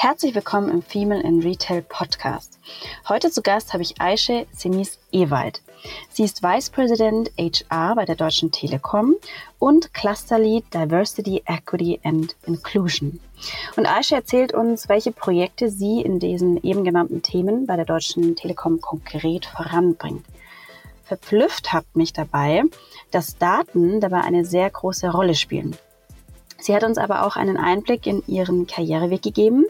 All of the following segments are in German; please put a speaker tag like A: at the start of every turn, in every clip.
A: Herzlich willkommen im Female in Retail Podcast. Heute zu Gast habe ich Aische Semis Ewald. Sie ist Vice President HR bei der Deutschen Telekom und Cluster Lead Diversity, Equity and Inclusion. Und Aische erzählt uns, welche Projekte sie in diesen eben genannten Themen bei der Deutschen Telekom konkret voranbringt. Verblüfft hat mich dabei, dass Daten dabei eine sehr große Rolle spielen. Sie hat uns aber auch einen Einblick in ihren Karriereweg gegeben,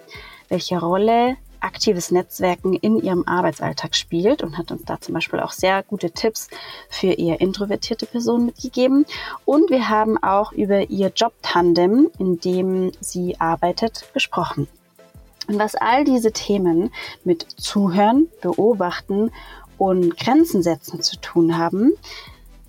A: welche Rolle aktives Netzwerken in ihrem Arbeitsalltag spielt und hat uns da zum Beispiel auch sehr gute Tipps für eher introvertierte Personen mitgegeben. Und wir haben auch über ihr Jobtandem, in dem sie arbeitet, gesprochen. Und was all diese Themen mit Zuhören, Beobachten und Grenzen setzen zu tun haben,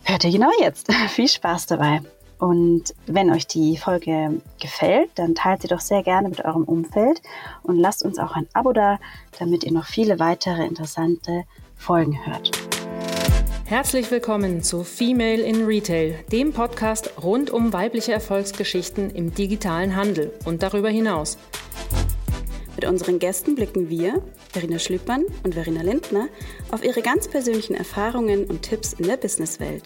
A: hört ihr genau jetzt. Viel Spaß dabei. Und wenn euch die Folge gefällt, dann teilt sie doch sehr gerne mit eurem Umfeld und lasst uns auch ein Abo da, damit ihr noch viele weitere interessante Folgen hört.
B: Herzlich willkommen zu Female in Retail, dem Podcast rund um weibliche Erfolgsgeschichten im digitalen Handel und darüber hinaus.
A: Mit unseren Gästen blicken wir, Verena Schlüppmann und Verena Lindner, auf ihre ganz persönlichen Erfahrungen und Tipps in der Businesswelt.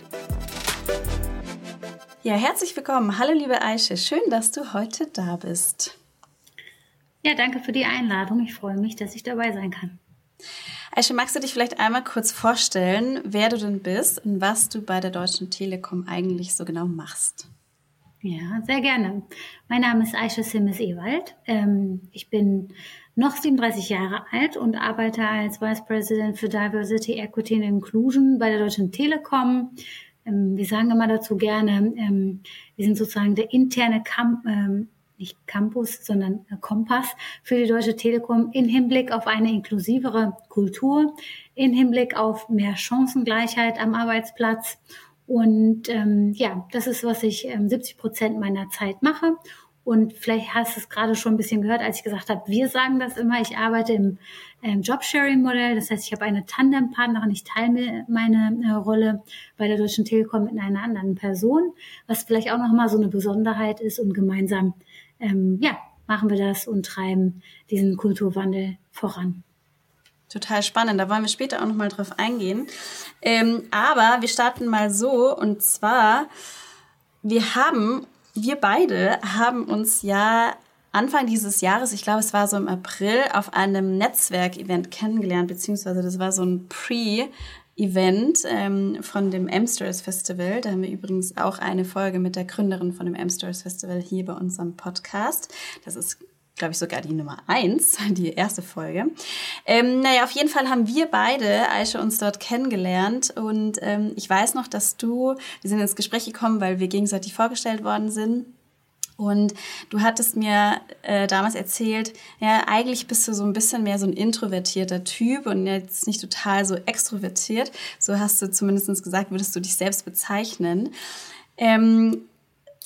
A: Ja, herzlich willkommen. Hallo, liebe Aische. Schön, dass du heute da bist.
C: Ja, danke für die Einladung. Ich freue mich, dass ich dabei sein kann.
A: Aische, magst du dich vielleicht einmal kurz vorstellen, wer du denn bist und was du bei der Deutschen Telekom eigentlich so genau machst?
C: Ja, sehr gerne. Mein Name ist Aische Simmes-Ewald. Ähm, ich bin noch 37 Jahre alt und arbeite als Vice President für Diversity, Equity and Inclusion bei der Deutschen Telekom ähm, wir sagen immer dazu gerne, ähm, wir sind sozusagen der interne Camp, ähm, nicht Campus, sondern äh, Kompass für die Deutsche Telekom in Hinblick auf eine inklusivere Kultur, in Hinblick auf mehr Chancengleichheit am Arbeitsplatz. Und ähm, ja, das ist, was ich ähm, 70 Prozent meiner Zeit mache. Und vielleicht hast du es gerade schon ein bisschen gehört, als ich gesagt habe, wir sagen das immer, ich arbeite im ähm, Jobsharing-Modell. Das heißt, ich habe eine Tandempartnerin, ich teile meine äh, Rolle bei der Deutschen Telekom mit einer anderen Person, was vielleicht auch nochmal so eine Besonderheit ist und gemeinsam, ähm, ja, machen wir das und treiben diesen Kulturwandel voran.
A: Total spannend, da wollen wir später auch nochmal drauf eingehen. Ähm, aber wir starten mal so und zwar, wir haben wir beide haben uns ja Anfang dieses Jahres, ich glaube, es war so im April, auf einem Netzwerkevent kennengelernt, beziehungsweise das war so ein Pre- Event ähm, von dem Amsterdam Festival. Da haben wir übrigens auch eine Folge mit der Gründerin von dem Amsterdam Festival hier bei unserem Podcast. Das ist glaube ich, sogar die Nummer eins, die erste Folge. Ähm, naja, auf jeden Fall haben wir beide, Aisha, uns dort kennengelernt. Und ähm, ich weiß noch, dass du, wir sind ins Gespräch gekommen, weil wir gegenseitig vorgestellt worden sind. Und du hattest mir äh, damals erzählt, ja, eigentlich bist du so ein bisschen mehr so ein introvertierter Typ und jetzt nicht total so extrovertiert. So hast du zumindest gesagt, würdest du dich selbst bezeichnen. Ähm,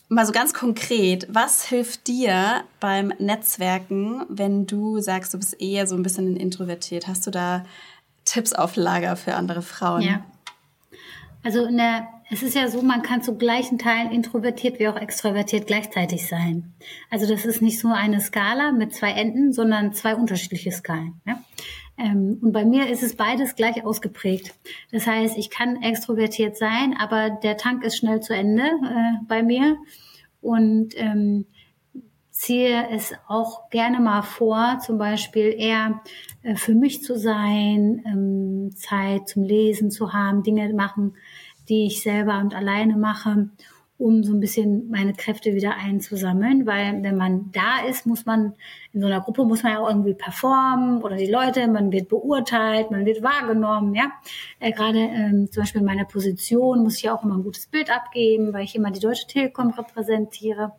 A: Mal so ganz konkret, was hilft dir beim Netzwerken, wenn du sagst, du bist eher so ein bisschen introvertiert? Hast du da Tipps auf Lager für andere Frauen?
C: Ja. Also der, es ist ja so, man kann zu gleichen Teilen introvertiert wie auch extrovertiert gleichzeitig sein. Also das ist nicht so eine Skala mit zwei Enden, sondern zwei unterschiedliche Skalen. Ja? Ähm, und bei mir ist es beides gleich ausgeprägt. Das heißt, ich kann extrovertiert sein, aber der Tank ist schnell zu Ende äh, bei mir und ähm, ziehe es auch gerne mal vor, zum Beispiel eher äh, für mich zu sein, ähm, Zeit zum Lesen zu haben, Dinge machen, die ich selber und alleine mache um so ein bisschen meine Kräfte wieder einzusammeln, weil wenn man da ist, muss man in so einer Gruppe muss man ja auch irgendwie performen oder die Leute, man wird beurteilt, man wird wahrgenommen, ja. Äh, Gerade ähm, zum Beispiel in meiner Position muss ich auch immer ein gutes Bild abgeben, weil ich immer die Deutsche Telekom repräsentiere.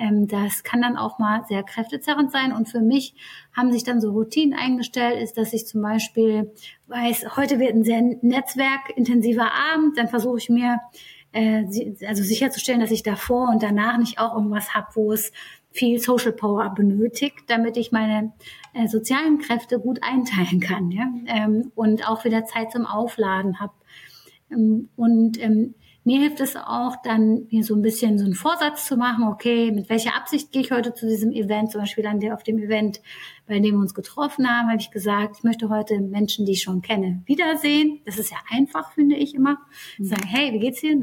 C: Ähm, das kann dann auch mal sehr kräftezerrend sein. Und für mich haben sich dann so Routinen eingestellt, ist, dass ich zum Beispiel weiß, heute wird ein sehr netzwerkintensiver Abend, dann versuche ich mir äh, also sicherzustellen, dass ich davor und danach nicht auch irgendwas habe, wo es viel Social Power benötigt, damit ich meine äh, sozialen Kräfte gut einteilen kann ja? ähm, und auch wieder Zeit zum Aufladen habe. Ähm, und ähm, mir hilft es auch dann, mir so ein bisschen so einen Vorsatz zu machen, okay, mit welcher Absicht gehe ich heute zu diesem Event? Zum Beispiel an der, auf dem Event, bei dem wir uns getroffen haben, habe ich gesagt, ich möchte heute Menschen, die ich schon kenne, wiedersehen. Das ist ja einfach, finde ich immer. Mhm. Sagen, hey, wie geht's dir?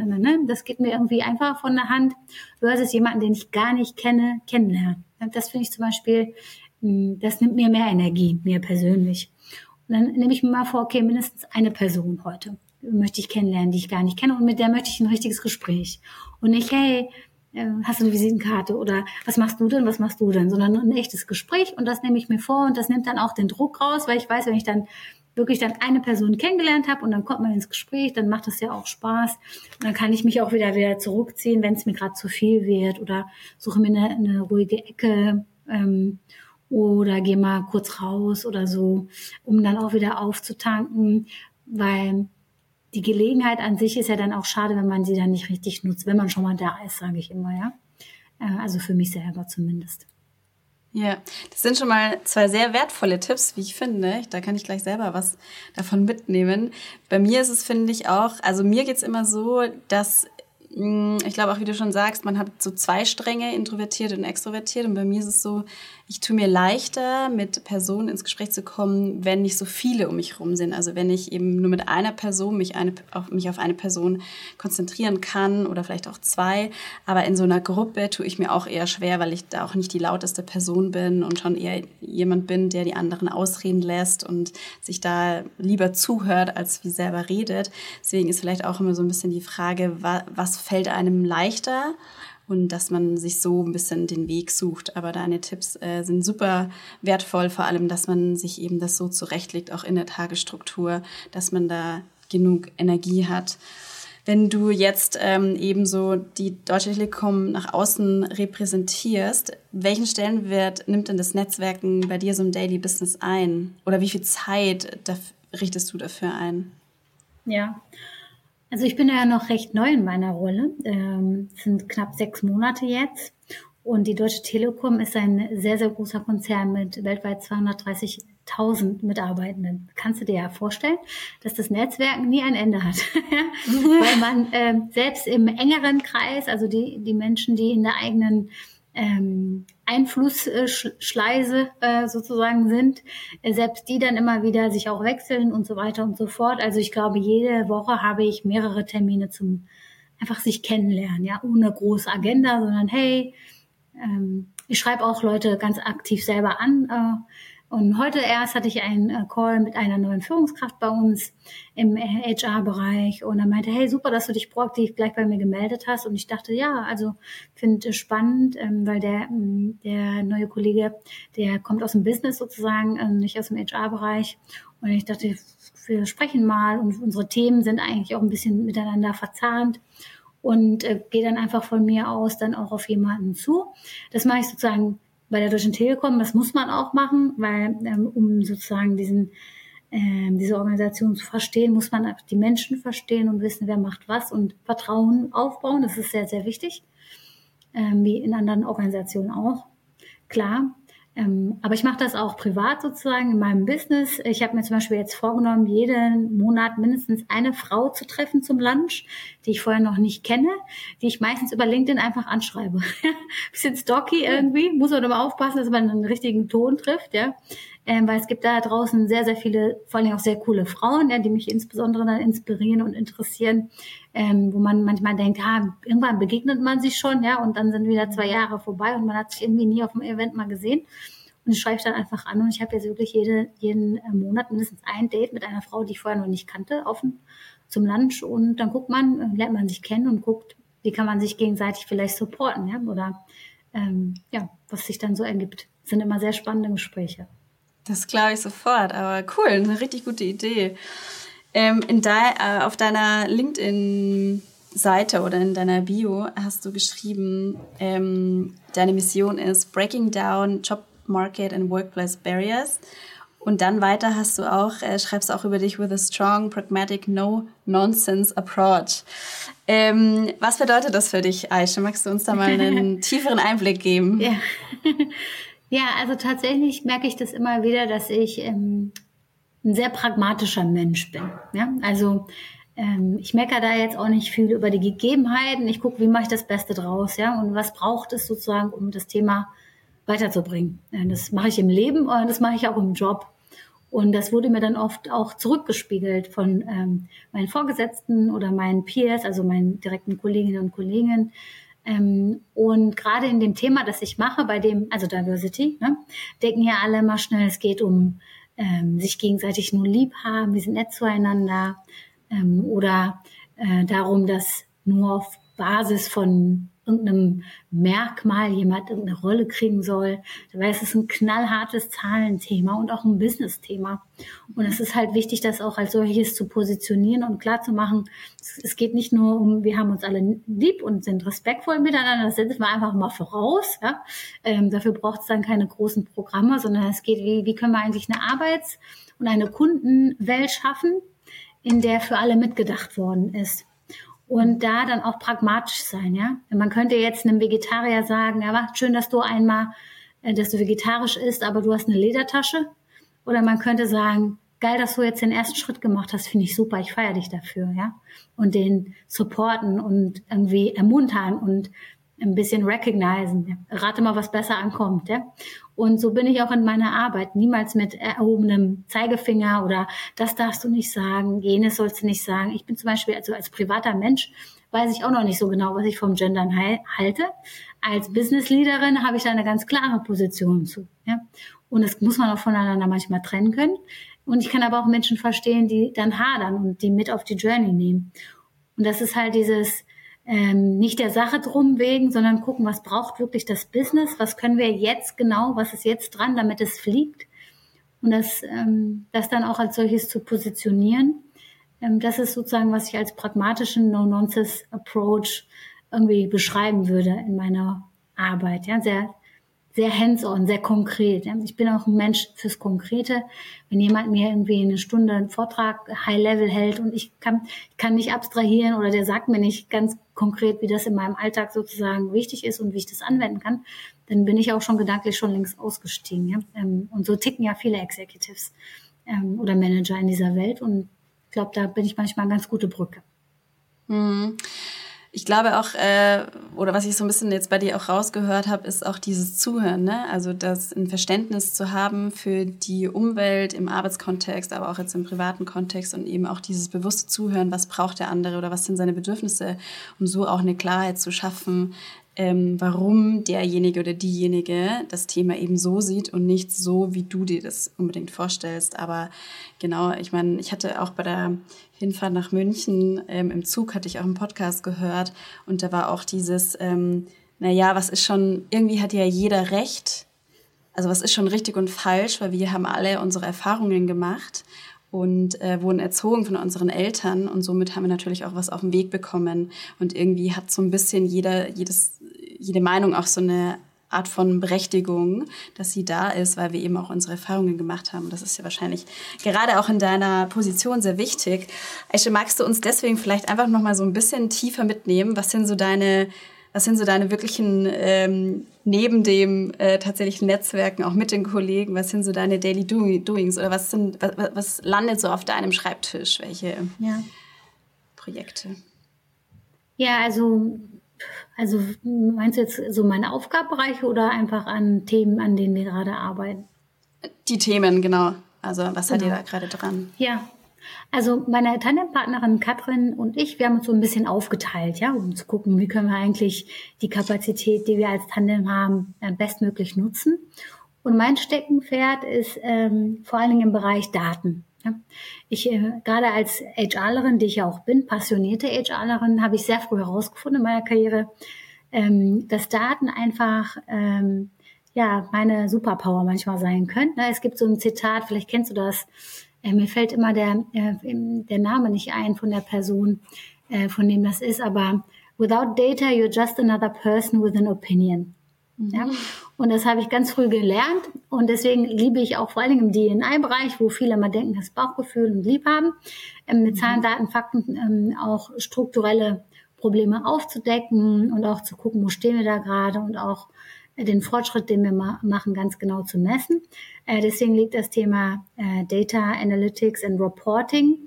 C: Das geht mir irgendwie einfach von der Hand. Versus jemanden, den ich gar nicht kenne, kennenlernen. Das finde ich zum Beispiel, hm, das nimmt mir mehr Energie, mir persönlich. Und dann nehme ich mir mal vor, okay, mindestens eine Person heute möchte ich kennenlernen, die ich gar nicht kenne. Und mit der möchte ich ein richtiges Gespräch. Und nicht, hey, äh, hast du eine Visitenkarte? Oder was machst du denn, was machst du denn, sondern ein echtes Gespräch. Und das nehme ich mir vor. Und das nimmt dann auch den Druck raus, weil ich weiß, wenn ich dann wirklich dann eine Person kennengelernt habe und dann kommt man ins Gespräch, dann macht das ja auch Spaß. Und dann kann ich mich auch wieder wieder zurückziehen, wenn es mir gerade zu viel wird. Oder suche mir eine, eine ruhige Ecke ähm, oder gehe mal kurz raus oder so, um dann auch wieder aufzutanken, weil die Gelegenheit an sich ist ja dann auch schade, wenn man sie dann nicht richtig nutzt, wenn man schon mal da ist, sage ich immer, ja. Äh, also für mich selber zumindest.
A: Ja, das sind schon mal zwei sehr wertvolle Tipps, wie ich finde. Da kann ich gleich selber was davon mitnehmen. Bei mir ist es, finde ich, auch, also mir geht es immer so, dass mm, ich glaube auch, wie du schon sagst, man hat so zwei Stränge, introvertiert und extrovertiert. Und bei mir ist es so, ich tue mir leichter, mit Personen ins Gespräch zu kommen, wenn nicht so viele um mich herum sind. Also wenn ich eben nur mit einer Person mich, eine, auf, mich auf eine Person konzentrieren kann oder vielleicht auch zwei. Aber in so einer Gruppe tue ich mir auch eher schwer, weil ich da auch nicht die lauteste Person bin und schon eher jemand bin, der die anderen ausreden lässt und sich da lieber zuhört, als wie selber redet. Deswegen ist vielleicht auch immer so ein bisschen die Frage, was fällt einem leichter? Und dass man sich so ein bisschen den Weg sucht. Aber deine Tipps äh, sind super wertvoll, vor allem, dass man sich eben das so zurechtlegt, auch in der Tagesstruktur, dass man da genug Energie hat. Wenn du jetzt ähm, eben so die Deutsche Telekom nach außen repräsentierst, welchen Stellenwert nimmt denn das Netzwerken bei dir so im Daily Business ein? Oder wie viel Zeit richtest du dafür ein?
C: Ja, also ich bin ja noch recht neu in meiner Rolle. Ähm, sind knapp sechs Monate jetzt. Und die Deutsche Telekom ist ein sehr, sehr großer Konzern mit weltweit 230.000 Mitarbeitenden. Kannst du dir ja vorstellen, dass das Netzwerken nie ein Ende hat. Weil man äh, selbst im engeren Kreis, also die, die Menschen, die in der eigenen ähm, Einflussschleise äh, sozusagen sind, äh, selbst die dann immer wieder sich auch wechseln und so weiter und so fort. Also ich glaube, jede Woche habe ich mehrere Termine zum einfach sich kennenlernen, ja, ohne große Agenda, sondern hey, ähm, ich schreibe auch Leute ganz aktiv selber an, äh, und heute erst hatte ich einen äh, Call mit einer neuen Führungskraft bei uns im HR-Bereich und er meinte, hey, super, dass du dich proaktiv gleich bei mir gemeldet hast. Und ich dachte, ja, also finde spannend, ähm, weil der, ähm, der neue Kollege, der kommt aus dem Business sozusagen, ähm, nicht aus dem HR-Bereich. Und ich dachte, wir sprechen mal und unsere Themen sind eigentlich auch ein bisschen miteinander verzahnt und äh, gehe dann einfach von mir aus dann auch auf jemanden zu. Das mache ich sozusagen bei der Deutschen Telekom, das muss man auch machen, weil ähm, um sozusagen diesen ähm, diese Organisation zu verstehen, muss man die Menschen verstehen und wissen, wer macht was und Vertrauen aufbauen. Das ist sehr, sehr wichtig, ähm, wie in anderen Organisationen auch. Klar, ähm, aber ich mache das auch privat sozusagen in meinem Business. Ich habe mir zum Beispiel jetzt vorgenommen, jeden Monat mindestens eine Frau zu treffen zum Lunch, die ich vorher noch nicht kenne, die ich meistens über LinkedIn einfach anschreibe. Bisschen stocky irgendwie, muss man immer aufpassen, dass man einen richtigen Ton trifft, ja. Ähm, weil es gibt da draußen sehr, sehr viele, vor allem auch sehr coole Frauen, ja, die mich insbesondere dann inspirieren und interessieren, ähm, wo man manchmal denkt, ja, irgendwann begegnet man sich schon, ja, und dann sind wieder zwei Jahre vorbei und man hat sich irgendwie nie auf dem Event mal gesehen. Und ich schreibe dann einfach an und ich habe jetzt wirklich jede, jeden äh, Monat mindestens ein Date mit einer Frau, die ich vorher noch nicht kannte, offen zum Lunch und dann guckt man, äh, lernt man sich kennen und guckt, wie kann man sich gegenseitig vielleicht supporten, ja, oder ähm, ja, was sich dann so ergibt. Das sind immer sehr spannende Gespräche.
A: Das glaube ich sofort, aber cool, eine richtig gute Idee. Ähm, in de, äh, auf deiner LinkedIn Seite oder in deiner Bio hast du geschrieben, ähm, deine Mission ist Breaking Down Job Market and Workplace Barriers. Und dann weiter hast du auch, äh, schreibst auch über dich with a strong, pragmatic, no-nonsense approach. Ähm, was bedeutet das für dich, Aisha? Magst du uns da mal einen tieferen Einblick geben?
C: Ja. Ja, also tatsächlich merke ich das immer wieder, dass ich ähm, ein sehr pragmatischer Mensch bin. Ja? Also ähm, ich meckere da jetzt auch nicht viel über die Gegebenheiten. Ich gucke, wie mache ich das Beste draus, ja, und was braucht es sozusagen, um das Thema weiterzubringen. Das mache ich im Leben und das mache ich auch im Job. Und das wurde mir dann oft auch zurückgespiegelt von ähm, meinen Vorgesetzten oder meinen Peers, also meinen direkten Kolleginnen und Kollegen. Ähm, und gerade in dem Thema, das ich mache, bei dem, also Diversity, ne, denken ja alle immer schnell, es geht um ähm, sich gegenseitig nur lieb haben, wir sind nett zueinander, ähm, oder äh, darum, dass nur auf Basis von irgendeinem Merkmal jemand irgendeine Rolle kriegen soll. Dabei ist es ein knallhartes Zahlenthema und auch ein Business-Thema. Und es ist halt wichtig, das auch als solches zu positionieren und klar zu machen. Es geht nicht nur um, wir haben uns alle lieb und sind respektvoll miteinander, das setzen wir einfach mal voraus. Ja? Ähm, dafür braucht es dann keine großen Programme, sondern es geht, wie, wie können wir eigentlich eine Arbeits- und eine Kundenwelt schaffen, in der für alle mitgedacht worden ist. Und da dann auch pragmatisch sein, ja. Man könnte jetzt einem Vegetarier sagen, ja, schön, dass du einmal, äh, dass du vegetarisch isst, aber du hast eine Ledertasche. Oder man könnte sagen, geil, dass du jetzt den ersten Schritt gemacht hast, finde ich super, ich feiere dich dafür, ja. Und den supporten und irgendwie ermuntern und ein bisschen recognizen. Rate mal, was besser ankommt. Ja? Und so bin ich auch in meiner Arbeit. Niemals mit erhobenem Zeigefinger oder das darfst du nicht sagen, jenes sollst du nicht sagen. Ich bin zum Beispiel, also als privater Mensch, weiß ich auch noch nicht so genau, was ich vom Gendern halte. Als Business-Leaderin habe ich da eine ganz klare Position zu. Ja? Und das muss man auch voneinander manchmal trennen können. Und ich kann aber auch Menschen verstehen, die dann hadern und die mit auf die Journey nehmen. Und das ist halt dieses, ähm, nicht der Sache drum wegen, sondern gucken, was braucht wirklich das Business, was können wir jetzt genau, was ist jetzt dran, damit es fliegt. Und das, ähm, das dann auch als solches zu positionieren. Ähm, das ist sozusagen, was ich als pragmatischen No-Nonsense-Approach irgendwie beschreiben würde in meiner Arbeit. Ja, sehr sehr hands-on, sehr konkret. Ich bin auch ein Mensch fürs Konkrete. Wenn jemand mir irgendwie eine Stunde einen Vortrag High-Level hält und ich kann, kann nicht abstrahieren oder der sagt mir nicht ganz konkret, wie das in meinem Alltag sozusagen wichtig ist und wie ich das anwenden kann, dann bin ich auch schon gedanklich schon längst ausgestiegen. Ähm, und so ticken ja viele Executives ähm, oder Manager in dieser Welt und ich glaube, da bin ich manchmal eine ganz gute Brücke.
A: Mhm ich glaube auch, äh, oder was ich so ein bisschen jetzt bei dir auch rausgehört habe, ist auch dieses Zuhören. Ne? Also das ein Verständnis zu haben für die Umwelt im Arbeitskontext, aber auch jetzt im privaten Kontext und eben auch dieses bewusste Zuhören, was braucht der andere oder was sind seine Bedürfnisse, um so auch eine Klarheit zu schaffen, ähm, warum derjenige oder diejenige das Thema eben so sieht und nicht so, wie du dir das unbedingt vorstellst. Aber genau, ich meine, ich hatte auch bei der Hinfahrt nach München ähm, im Zug hatte ich auch einen Podcast gehört und da war auch dieses, ähm, naja, was ist schon, irgendwie hat ja jeder Recht. Also was ist schon richtig und falsch, weil wir haben alle unsere Erfahrungen gemacht und äh, wurden erzogen von unseren Eltern und somit haben wir natürlich auch was auf den Weg bekommen und irgendwie hat so ein bisschen jeder jedes jede Meinung auch so eine Art von Berechtigung, dass sie da ist, weil wir eben auch unsere Erfahrungen gemacht haben. Das ist ja wahrscheinlich gerade auch in deiner Position sehr wichtig. Aisha, magst du uns deswegen vielleicht einfach noch mal so ein bisschen tiefer mitnehmen? Was sind so deine, was sind so deine wirklichen ähm, neben dem äh, tatsächlichen Netzwerken auch mit den Kollegen? Was sind so deine Daily Doings oder was sind was, was landet so auf deinem Schreibtisch? Welche ja. Projekte?
C: Ja, also also meinst du jetzt so meine Aufgabenbereiche oder einfach an Themen, an denen wir gerade arbeiten?
A: Die Themen, genau. Also was genau. seid ihr da gerade dran?
C: Ja, also meine Tandempartnerin Katrin und ich, wir haben uns so ein bisschen aufgeteilt, ja, um zu gucken, wie können wir eigentlich die Kapazität, die wir als Tandem haben, bestmöglich nutzen. Und mein Steckenpferd ist ähm, vor allen Dingen im Bereich Daten. Ich äh, gerade als HRlerin, die ich ja auch bin, passionierte HRlerin, habe ich sehr früh herausgefunden in meiner Karriere, ähm, dass Daten einfach ähm, ja meine Superpower manchmal sein können. Ne, es gibt so ein Zitat, vielleicht kennst du das. Äh, mir fällt immer der äh, der Name nicht ein von der Person, äh, von dem das ist, aber without data you're just another person with an opinion. Ja? Und das habe ich ganz früh gelernt. Und deswegen liebe ich auch vor allen Dingen im DNI-Bereich, wo viele mal denken, das Bauchgefühl und Lieb haben, ähm, mit mhm. Zahlen, Daten, Fakten ähm, auch strukturelle Probleme aufzudecken und auch zu gucken, wo stehen wir da gerade und auch äh, den Fortschritt, den wir ma machen, ganz genau zu messen. Äh, deswegen liegt das Thema äh, Data Analytics and Reporting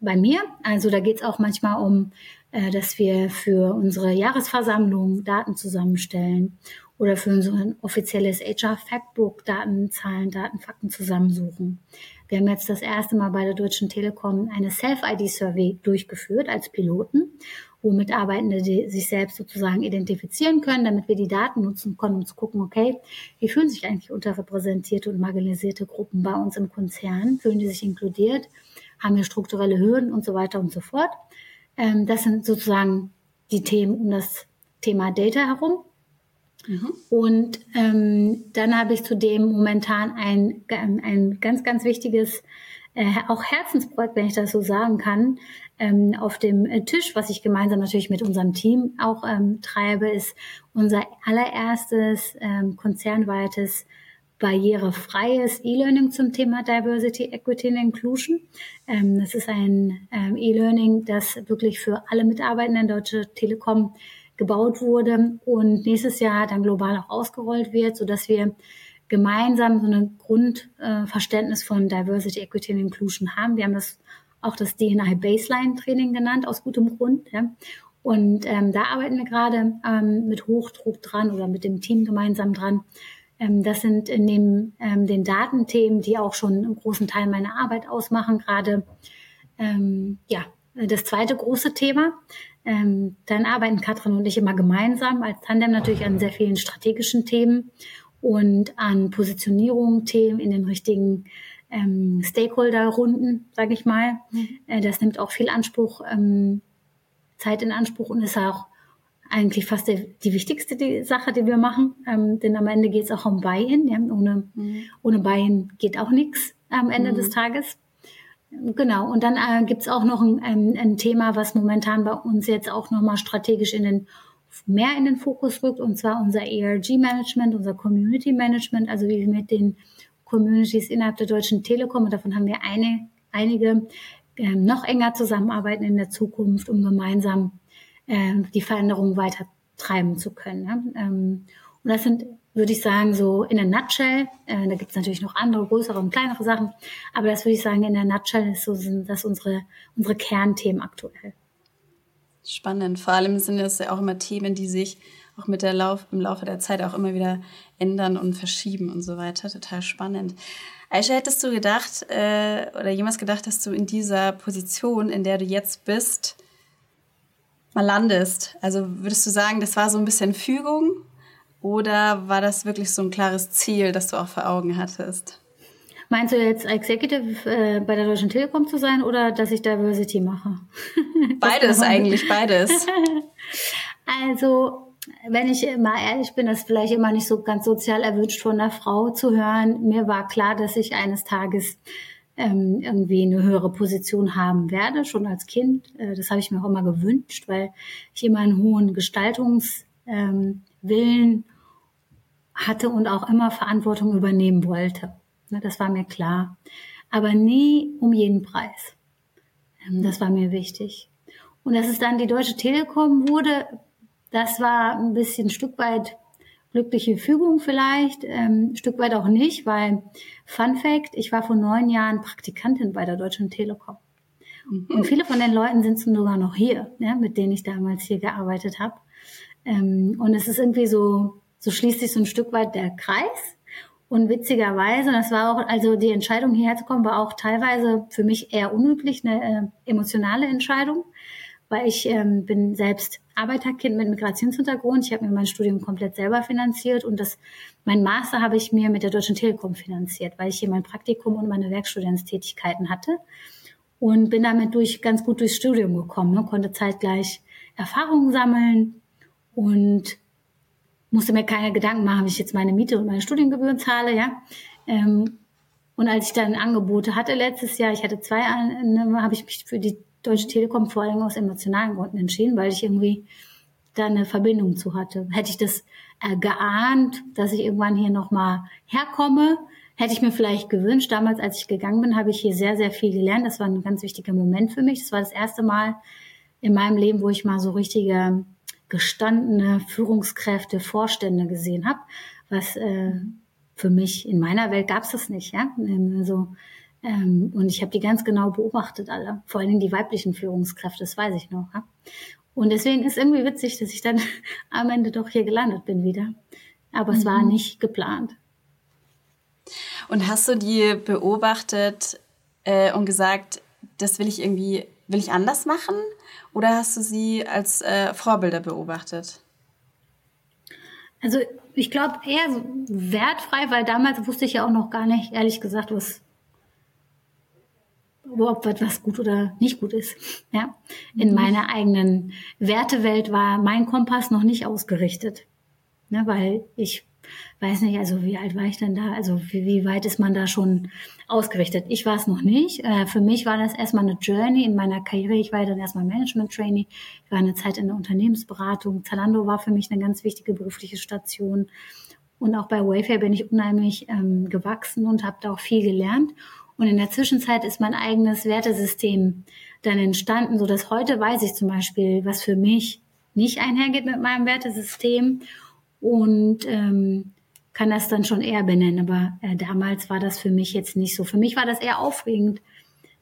C: bei mir. Also da geht es auch manchmal um, äh, dass wir für unsere Jahresversammlung Daten zusammenstellen oder für unser offizielles HR Factbook Daten, Zahlen, Daten, Fakten zusammensuchen. Wir haben jetzt das erste Mal bei der Deutschen Telekom eine Self-ID-Survey durchgeführt als Piloten, wo Mitarbeitende sich selbst sozusagen identifizieren können, damit wir die Daten nutzen können, um zu gucken, okay, wie fühlen sich eigentlich unterrepräsentierte und marginalisierte Gruppen bei uns im Konzern? Fühlen die sich inkludiert? Haben wir strukturelle Hürden und so weiter und so fort? Ähm, das sind sozusagen die Themen um das Thema Data herum. Mhm. Und ähm, dann habe ich zudem momentan ein, ein ganz, ganz wichtiges, äh, auch Herzensprojekt, wenn ich das so sagen kann, ähm, auf dem Tisch, was ich gemeinsam natürlich mit unserem Team auch ähm, treibe, ist unser allererstes ähm, konzernweites barrierefreies E-Learning zum Thema Diversity, Equity and Inclusion. Ähm, das ist ein ähm, E-Learning, das wirklich für alle Mitarbeitenden Deutsche Telekom gebaut wurde und nächstes Jahr dann global auch ausgerollt wird, so dass wir gemeinsam so ein Grundverständnis von Diversity, Equity and Inclusion haben. Wir haben das auch das DNI Baseline Training genannt, aus gutem Grund. Ja. Und ähm, da arbeiten wir gerade ähm, mit Hochdruck dran oder mit dem Team gemeinsam dran. Ähm, das sind neben ähm, den Datenthemen, die auch schon einen großen Teil meiner Arbeit ausmachen, gerade ähm, ja das zweite große Thema. Ähm, dann arbeiten Katrin und ich immer gemeinsam als Tandem natürlich an sehr vielen strategischen Themen und an Positionierung, Themen in den richtigen ähm, Stakeholder-Runden, sage ich mal. Mhm. Äh, das nimmt auch viel Anspruch, ähm, Zeit in Anspruch und ist auch eigentlich fast der, die wichtigste die Sache, die wir machen. Ähm, denn am Ende geht es auch um Buy-in. Ja? Ohne, mhm. ohne Buy-in geht auch nichts am Ende mhm. des Tages. Genau, und dann äh, gibt es auch noch ein, ein, ein, Thema, was momentan bei uns jetzt auch nochmal strategisch in den mehr in den Fokus rückt, und zwar unser ERG-Management, unser Community-Management, also wie wir mit den Communities innerhalb der Deutschen Telekom, und davon haben wir eine, einige, äh, noch enger zusammenarbeiten in der Zukunft, um gemeinsam äh, die Veränderungen weiter treiben zu können. Ja? Ähm, und das sind würde ich sagen, so in der Nutshell, äh, da gibt es natürlich noch andere, größere und kleinere Sachen, aber das würde ich sagen, in der Nutshell ist so, sind das unsere, unsere Kernthemen aktuell.
A: Spannend. Vor allem sind es ja auch immer Themen, die sich auch mit der Lauf, im Laufe der Zeit auch immer wieder ändern und verschieben und so weiter. Total spannend. Aisha, hättest du gedacht äh, oder jemals gedacht, dass du in dieser Position, in der du jetzt bist, mal landest? Also würdest du sagen, das war so ein bisschen Fügung oder war das wirklich so ein klares Ziel, das du auch vor Augen hattest?
C: Meinst du jetzt Executive äh, bei der Deutschen Telekom zu sein oder dass ich Diversity mache?
A: Beides eigentlich, beides.
C: also, wenn ich mal ehrlich bin, das ist vielleicht immer nicht so ganz sozial erwünscht von einer Frau zu hören. Mir war klar, dass ich eines Tages ähm, irgendwie eine höhere Position haben werde, schon als Kind. Äh, das habe ich mir auch immer gewünscht, weil ich immer einen hohen Gestaltungs ähm, hatte und auch immer Verantwortung übernehmen wollte. Ne, das war mir klar. Aber nie um jeden Preis. Ähm, das war mir wichtig. Und dass es dann die Deutsche Telekom wurde, das war ein bisschen ein Stück weit glückliche Fügung vielleicht, ähm, ein Stück weit auch nicht, weil Fun Fact, ich war vor neun Jahren Praktikantin bei der Deutschen Telekom. Mhm. Und viele von den Leuten sind sogar noch hier, ja, mit denen ich damals hier gearbeitet habe. Ähm, und es ist irgendwie so, so schließt sich so ein Stück weit der Kreis. Und witzigerweise, das war auch, also die Entscheidung hierher zu kommen, war auch teilweise für mich eher unüblich, eine äh, emotionale Entscheidung, weil ich ähm, bin selbst Arbeiterkind mit Migrationshintergrund. Ich habe mir mein Studium komplett selber finanziert und das, mein Master habe ich mir mit der Deutschen Telekom finanziert, weil ich hier mein Praktikum und meine Werkstudentstätigkeiten hatte und bin damit durch ganz gut durchs Studium gekommen, ne, konnte zeitgleich Erfahrungen sammeln, und musste mir keine Gedanken machen, wie ich jetzt meine Miete und meine Studiengebühren zahle, ja. Ähm, und als ich dann Angebote hatte letztes Jahr, ich hatte zwei, habe ich mich für die Deutsche Telekom vor allem aus emotionalen Gründen entschieden, weil ich irgendwie da eine Verbindung zu hatte. Hätte ich das äh, geahnt, dass ich irgendwann hier nochmal herkomme, hätte ich mir vielleicht gewünscht. Damals, als ich gegangen bin, habe ich hier sehr, sehr viel gelernt. Das war ein ganz wichtiger Moment für mich. Das war das erste Mal in meinem Leben, wo ich mal so richtige gestandene Führungskräfte, Vorstände gesehen habe, was äh, für mich in meiner Welt gab es das nicht. Ja? Also Ähm, und ich habe die ganz genau beobachtet, alle. Vor allen Dingen die weiblichen Führungskräfte, das weiß ich noch. Ja? Und deswegen ist irgendwie witzig, dass ich dann am Ende doch hier gelandet bin wieder. Aber mhm. es war mhm. nicht geplant.
A: Und hast du die beobachtet äh, und gesagt, das will ich irgendwie, will ich anders machen? Oder hast du sie als äh, Vorbilder beobachtet?
C: Also ich glaube eher so wertfrei, weil damals wusste ich ja auch noch gar nicht, ehrlich gesagt, was ob etwas gut oder nicht gut ist. Ja, in mhm. meiner eigenen Wertewelt war mein Kompass noch nicht ausgerichtet, ne, weil ich weiß nicht, also wie alt war ich denn da? Also wie, wie weit ist man da schon ausgerichtet? Ich war es noch nicht. Äh, für mich war das erstmal eine Journey in meiner Karriere. Ich war dann erstmal Management-Trainee. Ich war eine Zeit in der Unternehmensberatung. Zalando war für mich eine ganz wichtige berufliche Station. Und auch bei Wayfair bin ich unheimlich ähm, gewachsen und habe da auch viel gelernt. Und in der Zwischenzeit ist mein eigenes Wertesystem dann entstanden, so dass heute weiß ich zum Beispiel, was für mich nicht einhergeht mit meinem Wertesystem und ähm, kann das dann schon eher benennen. Aber äh, damals war das für mich jetzt nicht so. Für mich war das eher aufregend,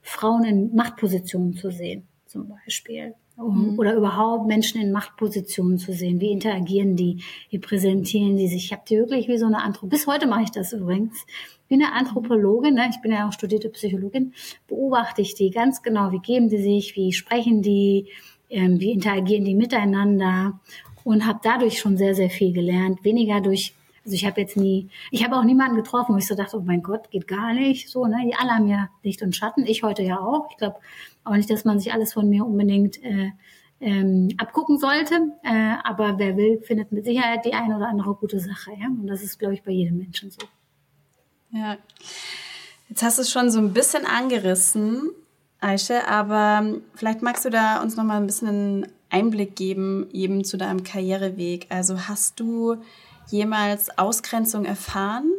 C: Frauen in Machtpositionen zu sehen, zum Beispiel. Mhm. Oder überhaupt Menschen in Machtpositionen zu sehen. Wie interagieren die? Wie präsentieren die sich? Ich habe die wirklich wie so eine Anthropologin. Bis heute mache ich das übrigens. Wie eine Anthropologin, ne? ich bin ja auch studierte Psychologin, beobachte ich die ganz genau. Wie geben die sich? Wie sprechen die? Ähm, wie interagieren die miteinander? Und habe dadurch schon sehr, sehr viel gelernt. Weniger durch, also ich habe jetzt nie, ich habe auch niemanden getroffen, wo ich so dachte, oh mein Gott, geht gar nicht. So, ne? Die alle haben ja Licht und Schatten, ich heute ja auch. Ich glaube auch nicht, dass man sich alles von mir unbedingt äh, ähm, abgucken sollte. Äh, aber wer will, findet mit Sicherheit die eine oder andere gute Sache. Ja? Und das ist, glaube ich, bei jedem Menschen so.
A: Ja. Jetzt hast du es schon so ein bisschen angerissen, Aische, aber vielleicht magst du da uns noch mal ein bisschen Einblick geben eben zu deinem Karriereweg. Also hast du jemals Ausgrenzung erfahren?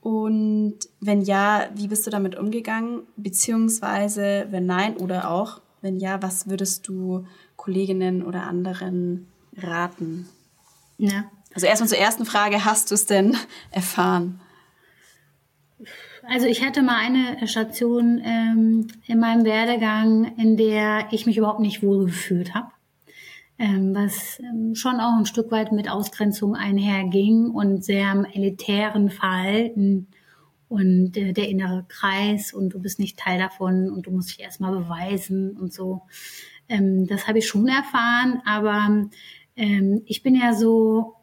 A: Und wenn ja, wie bist du damit umgegangen? Beziehungsweise, wenn nein oder auch, wenn ja, was würdest du Kolleginnen oder anderen raten? Ja. Also erstmal zur ersten Frage, hast du es denn erfahren?
C: Also ich hatte mal eine Station ähm, in meinem Werdegang, in der ich mich überhaupt nicht wohl gefühlt habe ähm, was ähm, schon auch ein Stück weit mit Ausgrenzung einherging und sehr elitären Verhalten und äh, der innere Kreis und du bist nicht Teil davon und du musst dich erstmal beweisen und so. Ähm, das habe ich schon erfahren, aber ich bin ja so,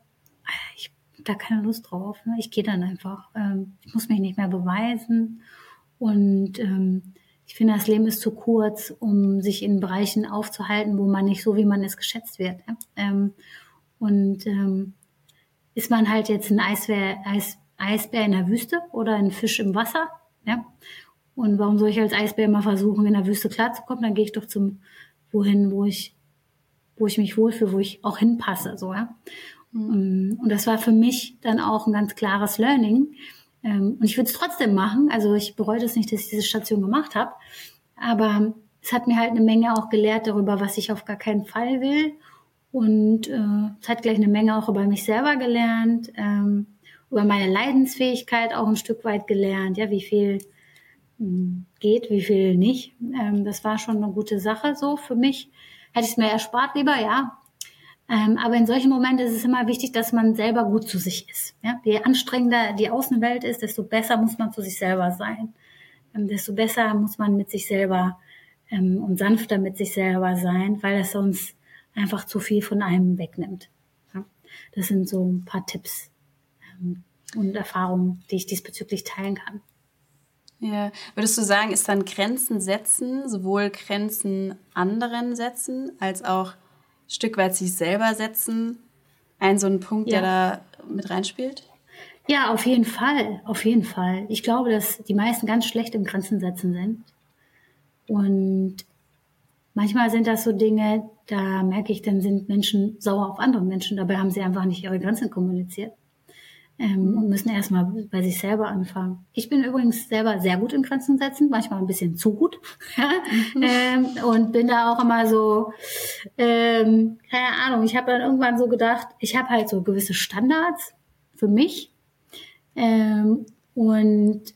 C: ich habe da keine Lust drauf. Ne? Ich gehe dann einfach. Ich muss mich nicht mehr beweisen und ich finde, das Leben ist zu kurz, um sich in Bereichen aufzuhalten, wo man nicht so, wie man es geschätzt wird. Ähm, und ähm, ist man halt jetzt ein Eisbär, Eis, Eisbär in der Wüste oder ein Fisch im Wasser? Ja? Und warum soll ich als Eisbär mal versuchen, in der Wüste klarzukommen? Dann gehe ich doch zum wohin, wo ich, wo ich mich wohlfühle, wo ich auch hinpasse. So, ja? Mhm. Und das war für mich dann auch ein ganz klares Learning, ähm, und ich würde es trotzdem machen. Also ich bereue es nicht, dass ich diese Station gemacht habe. Aber es hat mir halt eine Menge auch gelehrt darüber, was ich auf gar keinen Fall will. Und äh, es hat gleich eine Menge auch über mich selber gelernt, ähm, über meine Leidensfähigkeit auch ein Stück weit gelernt, ja, wie viel mh, hm, geht, wie viel nicht. Ähm, das war schon eine gute Sache so für mich. Hätte ich es mir erspart lieber, ja, ähm, aber in solchen Momenten ist es immer wichtig, dass man selber gut zu sich ist. Ja? Je anstrengender die Außenwelt ist, desto besser muss man zu sich selber sein. Ähm, desto besser muss man mit sich selber ähm, und sanfter mit sich selber sein, weil das sonst einfach zu viel von einem wegnimmt. Ja? Das sind so ein paar Tipps ähm, und Erfahrungen, die ich diesbezüglich teilen kann.
A: Ja, würdest du sagen, ist dann Grenzen setzen, sowohl Grenzen anderen setzen, als auch Stück weit sich selber setzen, ein so ein Punkt, ja. der da mit reinspielt?
C: Ja, auf jeden Fall, auf jeden Fall. Ich glaube, dass die meisten ganz schlecht im Grenzen setzen sind. Und manchmal sind das so Dinge, da merke ich, dann sind Menschen sauer auf andere Menschen. Dabei haben sie einfach nicht ihre Grenzen kommuniziert ähm, und müssen erstmal bei sich selber anfangen. Ich bin übrigens selber sehr gut in Grenzen setzen, manchmal ein bisschen zu gut. Mhm. ähm, und bin da auch immer so, ähm, keine Ahnung, ich habe dann irgendwann so gedacht, ich habe halt so gewisse Standards für mich. Ähm, und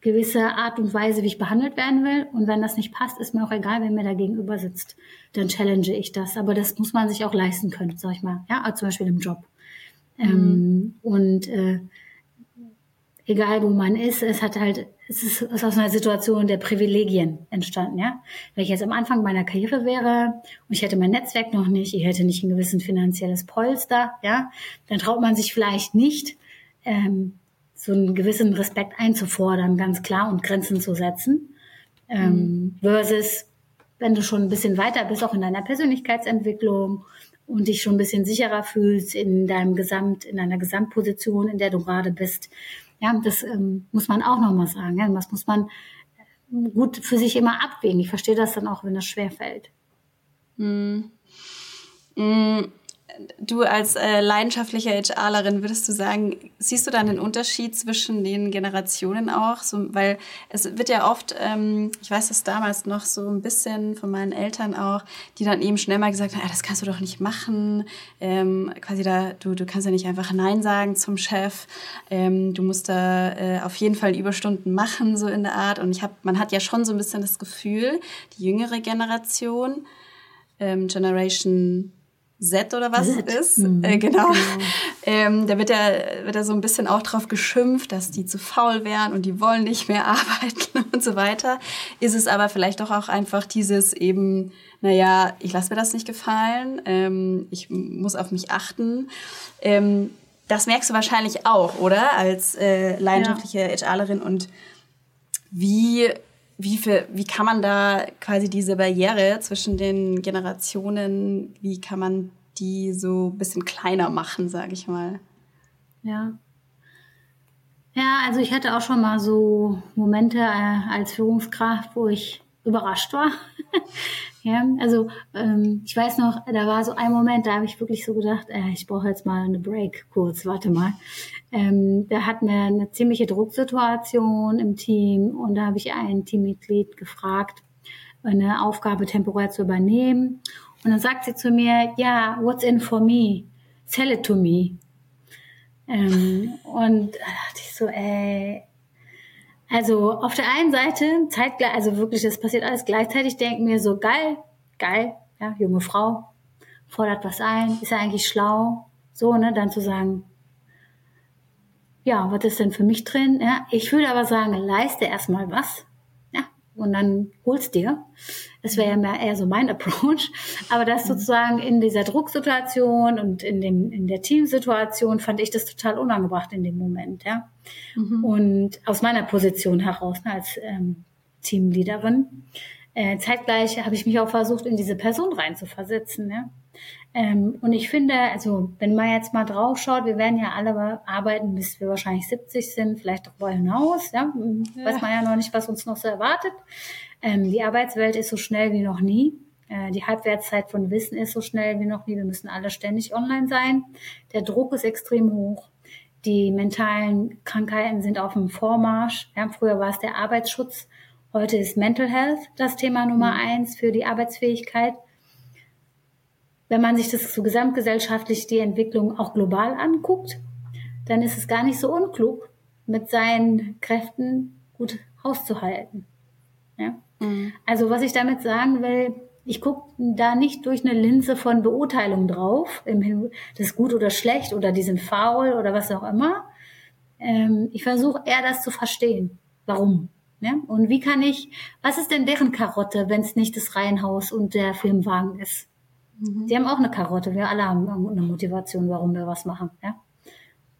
C: gewisse Art und Weise, wie ich behandelt werden will. Und wenn das nicht passt, ist mir auch egal, wer mir da gegenüber sitzt. Dann challenge ich das. Aber das muss man sich auch leisten können, sag ich mal. Ja, zum Beispiel im Job. Mhm. Ähm, und äh, egal wo man ist, es hat halt, es ist, ist aus einer Situation der Privilegien entstanden, ja. Wenn ich jetzt am Anfang meiner Karriere wäre und ich hätte mein Netzwerk noch nicht, ich hätte nicht ein gewissen finanzielles Polster, ja, dann traut man sich vielleicht nicht, ähm, so einen gewissen Respekt einzufordern, ganz klar, und Grenzen zu setzen. Ähm, mhm. Versus, wenn du schon ein bisschen weiter bist, auch in deiner Persönlichkeitsentwicklung und dich schon ein bisschen sicherer fühlst in deinem Gesamt, in deiner Gesamtposition, in der du gerade bist. Ja, das ähm, muss man auch nochmal sagen. Ja, das muss man äh, gut für sich immer abwägen. Ich verstehe das dann auch, wenn das schwer fällt.
A: Mhm. Mhm du als äh, leidenschaftliche HRlerin, würdest du sagen, siehst du dann den Unterschied zwischen den Generationen auch? So, weil es wird ja oft, ähm, ich weiß das damals noch so ein bisschen von meinen Eltern auch, die dann eben schnell mal gesagt haben, ah, das kannst du doch nicht machen. Ähm, quasi da, du, du kannst ja nicht einfach Nein sagen zum Chef. Ähm, du musst da äh, auf jeden Fall Überstunden machen, so in der Art. Und ich habe, man hat ja schon so ein bisschen das Gefühl, die jüngere Generation, ähm, Generation Z oder was Z. ist. Mhm. Äh, genau. genau. Ähm, da wird er wird er so ein bisschen auch drauf geschimpft, dass die zu faul wären und die wollen nicht mehr arbeiten und so weiter. Ist es aber vielleicht doch auch einfach dieses eben, naja, ich lasse mir das nicht gefallen, ähm, ich muss auf mich achten. Ähm, das merkst du wahrscheinlich auch, oder? Als äh, leidenschaftliche ja. HRlerin und wie wie, für, wie kann man da quasi diese Barriere zwischen den Generationen, wie kann man die so ein bisschen kleiner machen, sage ich mal?
C: Ja. Ja, also ich hatte auch schon mal so Momente äh, als Führungskraft, wo ich überrascht war. ja, also ähm, ich weiß noch, da war so ein Moment, da habe ich wirklich so gedacht, äh, ich brauche jetzt mal eine Break kurz, warte mal. Ähm, da hatten wir eine ziemliche Drucksituation im Team und da habe ich ein Teammitglied gefragt, eine Aufgabe temporär zu übernehmen. Und dann sagt sie zu mir, ja, what's in for me? Tell it to me. Ähm, und da dachte ich so, ey, also auf der einen Seite, zeitgleich, also wirklich, das passiert alles gleichzeitig, denken mir so, geil, geil, ja, junge Frau, fordert was ein, ist ja eigentlich schlau, so, ne, dann zu sagen, ja, was ist denn für mich drin? Ja, ich würde aber sagen, leiste erstmal was, und dann holst dir. Das wäre ja mehr eher so mein Approach. Aber das mhm. sozusagen in dieser Drucksituation und in dem, in der Teamsituation fand ich das total unangebracht in dem Moment, ja. Mhm. Und aus meiner Position heraus, ne, als ähm, Teamleaderin. Äh, zeitgleich habe ich mich auch versucht, in diese Person reinzuversetzen, ja. Ähm, und ich finde, also wenn man jetzt mal drauf schaut, wir werden ja alle arbeiten, bis wir wahrscheinlich 70 sind, vielleicht darüber hinaus. Ja? ja. Weiß man ja noch nicht, was uns noch so erwartet. Ähm, die Arbeitswelt ist so schnell wie noch nie. Äh, die Halbwertszeit von Wissen ist so schnell wie noch nie. Wir müssen alle ständig online sein. Der Druck ist extrem hoch. Die mentalen Krankheiten sind auf dem Vormarsch. Ja, früher war es der Arbeitsschutz. Heute ist Mental Health das Thema Nummer mhm. eins für die Arbeitsfähigkeit. Wenn man sich das so gesamtgesellschaftlich die Entwicklung auch global anguckt, dann ist es gar nicht so unklug, mit seinen Kräften gut hauszuhalten. Ja? Mhm. Also was ich damit sagen will, ich gucke da nicht durch eine Linse von Beurteilung drauf, das ist gut oder schlecht oder die sind faul oder was auch immer. Ähm, ich versuche eher das zu verstehen. Warum? Ja? Und wie kann ich, was ist denn deren Karotte, wenn es nicht das Reihenhaus und der Filmwagen ist? Mhm. Die haben auch eine Karotte. Wir alle haben eine Motivation, warum wir was machen. Ja?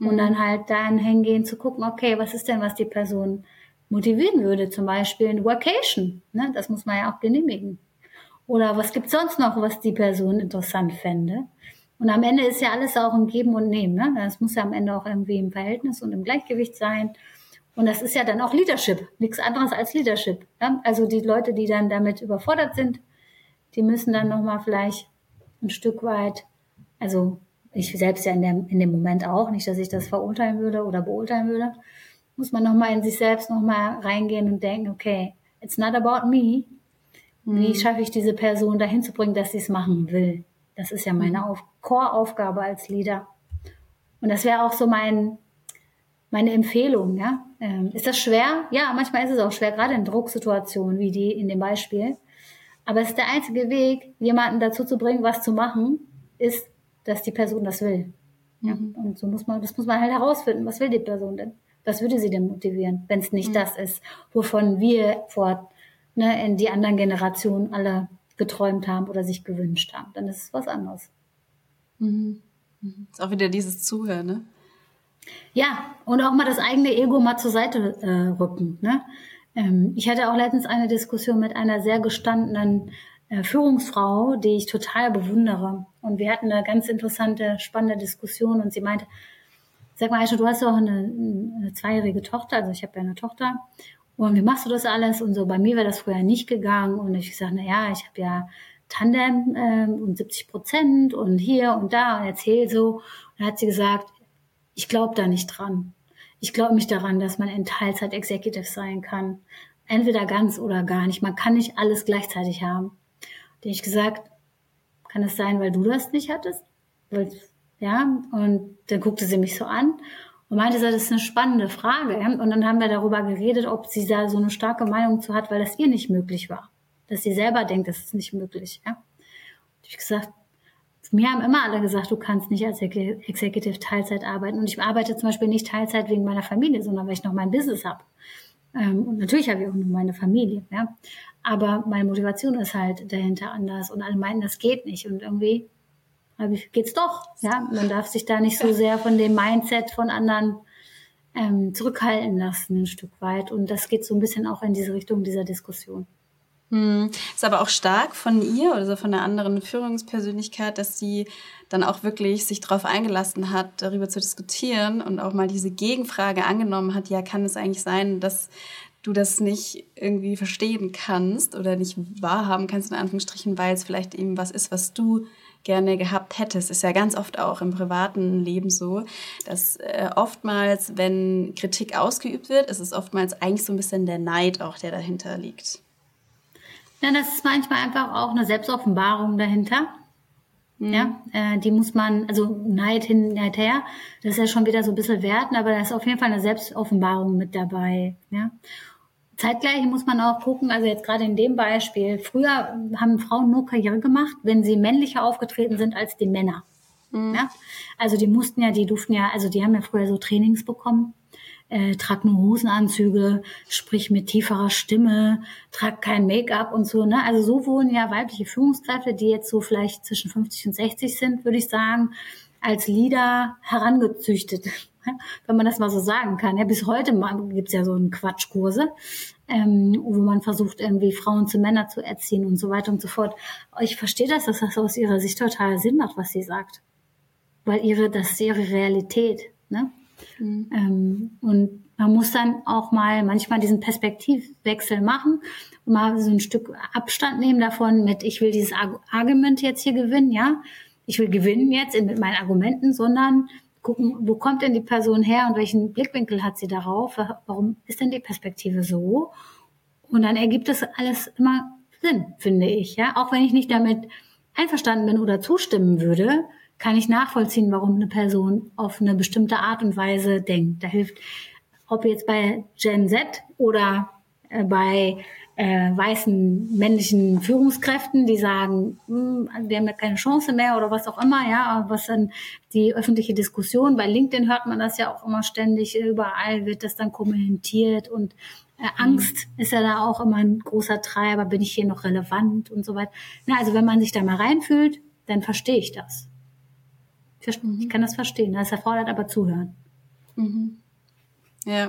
C: Und mhm. dann halt dann hingehen zu gucken, okay, was ist denn, was die Person motivieren würde? Zum Beispiel ein Vacation. Ne? Das muss man ja auch genehmigen. Oder was gibt's sonst noch, was die Person interessant fände? Und am Ende ist ja alles auch ein Geben und Nehmen. Ne? Das muss ja am Ende auch irgendwie im Verhältnis und im Gleichgewicht sein. Und das ist ja dann auch Leadership, nichts anderes als Leadership. Ja? Also die Leute, die dann damit überfordert sind, die müssen dann nochmal vielleicht ein Stück weit, also ich selbst ja in dem, in dem Moment auch, nicht, dass ich das verurteilen würde oder beurteilen würde, muss man nochmal in sich selbst nochmal reingehen und denken, okay, it's not about me. Wie mhm. schaffe ich diese Person dahin zu bringen, dass sie es machen will? Das ist ja meine mhm. Auf Core-Aufgabe als Leader. Und das wäre auch so mein, meine Empfehlung, ja. Ähm, ist das schwer? Ja, manchmal ist es auch schwer, gerade in Drucksituationen wie die in dem Beispiel. Aber es ist der einzige Weg, jemanden dazu zu bringen, was zu machen, ist, dass die Person das will. Ja? Mhm. Und so muss man, das muss man halt herausfinden. Was will die Person denn? Was würde sie denn motivieren, wenn es nicht mhm. das ist, wovon wir vor ne, in die anderen Generationen alle geträumt haben oder sich gewünscht haben? Dann ist es was anderes.
A: Mhm. mhm. Ist auch wieder dieses Zuhören, ne?
C: Ja, und auch mal das eigene Ego mal zur Seite äh, rücken. Ne? Ähm, ich hatte auch letztens eine Diskussion mit einer sehr gestandenen äh, Führungsfrau, die ich total bewundere. Und wir hatten eine ganz interessante, spannende Diskussion und sie meinte, sag mal, Aisha, du hast auch eine, eine zweijährige Tochter, also ich habe ja eine Tochter. Und wie machst du das alles? Und so, bei mir wäre das früher nicht gegangen. Und ich gesagt, na ja, ich habe ja Tandem ähm, und 70 Prozent und hier und da und erzähl so. Und dann hat sie gesagt, ich glaube da nicht dran. Ich glaube nicht daran, dass man in Teilzeit Executive sein kann. Entweder ganz oder gar nicht. Man kann nicht alles gleichzeitig haben. Da ich gesagt, kann es sein, weil du das nicht hattest? Ja, und dann guckte sie mich so an und meinte, das ist eine spannende Frage. Und dann haben wir darüber geredet, ob sie da so eine starke Meinung zu hat, weil das ihr nicht möglich war. Dass sie selber denkt, das ist nicht möglich. Ja? Und ich gesagt, mir haben immer alle gesagt, du kannst nicht als Executive Teilzeit arbeiten. Und ich arbeite zum Beispiel nicht Teilzeit wegen meiner Familie, sondern weil ich noch mein Business habe. Ähm, und natürlich habe ich auch noch meine Familie. Ja? Aber meine Motivation ist halt dahinter anders. Und alle meinen, das geht nicht. Und irgendwie ich, geht's doch. Ja? Man darf sich da nicht so sehr von dem Mindset von anderen ähm, zurückhalten lassen, ein Stück weit. Und das geht so ein bisschen auch in diese Richtung dieser Diskussion.
A: Hm. Ist aber auch stark von ihr oder so von einer anderen Führungspersönlichkeit, dass sie dann auch wirklich sich darauf eingelassen hat, darüber zu diskutieren und auch mal diese Gegenfrage angenommen hat, ja, kann es eigentlich sein, dass du das nicht irgendwie verstehen kannst oder nicht wahrhaben kannst, in Anführungsstrichen, weil es vielleicht eben was ist, was du gerne gehabt hättest. Ist ja ganz oft auch im privaten Leben so, dass äh, oftmals, wenn Kritik ausgeübt wird, ist es oftmals eigentlich so ein bisschen der Neid auch, der dahinter liegt.
C: Ja, das ist manchmal einfach auch eine Selbstoffenbarung dahinter. Mhm. Ja, äh, die muss man, also Neid hin, Neid her, das ist ja schon wieder so ein bisschen werten, aber da ist auf jeden Fall eine Selbstoffenbarung mit dabei. Ja. Zeitgleich muss man auch gucken, also jetzt gerade in dem Beispiel, früher haben Frauen nur Karriere gemacht, wenn sie männlicher aufgetreten sind als die Männer. Mhm. Ja? Also die mussten ja, die durften ja, also die haben ja früher so Trainings bekommen äh, trag nur Hosenanzüge, sprich mit tieferer Stimme, trag kein Make-up und so. Ne? Also so wurden ja weibliche Führungskräfte, die jetzt so vielleicht zwischen 50 und 60 sind, würde ich sagen, als Leader herangezüchtet, wenn man das mal so sagen kann. Ja, bis heute gibt's ja so einen Quatschkurse, ähm, wo man versucht, irgendwie Frauen zu Männern zu erziehen und so weiter und so fort. Ich verstehe das, dass das aus ihrer Sicht total Sinn macht, was sie sagt. Weil ihre, das ist ihre Realität. Ne? Mhm. Ähm, und man muss dann auch mal manchmal diesen Perspektivwechsel machen und mal so ein Stück Abstand nehmen davon mit, ich will dieses Argument jetzt hier gewinnen, ja. Ich will gewinnen jetzt mit meinen Argumenten, sondern gucken, wo kommt denn die Person her und welchen Blickwinkel hat sie darauf? Warum ist denn die Perspektive so? Und dann ergibt das alles immer Sinn, finde ich, ja. Auch wenn ich nicht damit einverstanden bin oder zustimmen würde, kann ich nachvollziehen, warum eine Person auf eine bestimmte Art und Weise denkt. Da hilft, ob jetzt bei Gen Z oder äh, bei äh, weißen männlichen Führungskräften, die sagen, hm, wir haben ja keine Chance mehr oder was auch immer, ja, was dann die öffentliche Diskussion, bei LinkedIn hört man das ja auch immer ständig, überall wird das dann kommentiert und äh, Angst mhm. ist ja da auch immer ein großer Treiber, bin ich hier noch relevant und so weiter. Na, also wenn man sich da mal reinfühlt, dann verstehe ich das. Mhm. Ich kann das verstehen. Das erfordert aber Zuhören.
A: Mhm. Ja.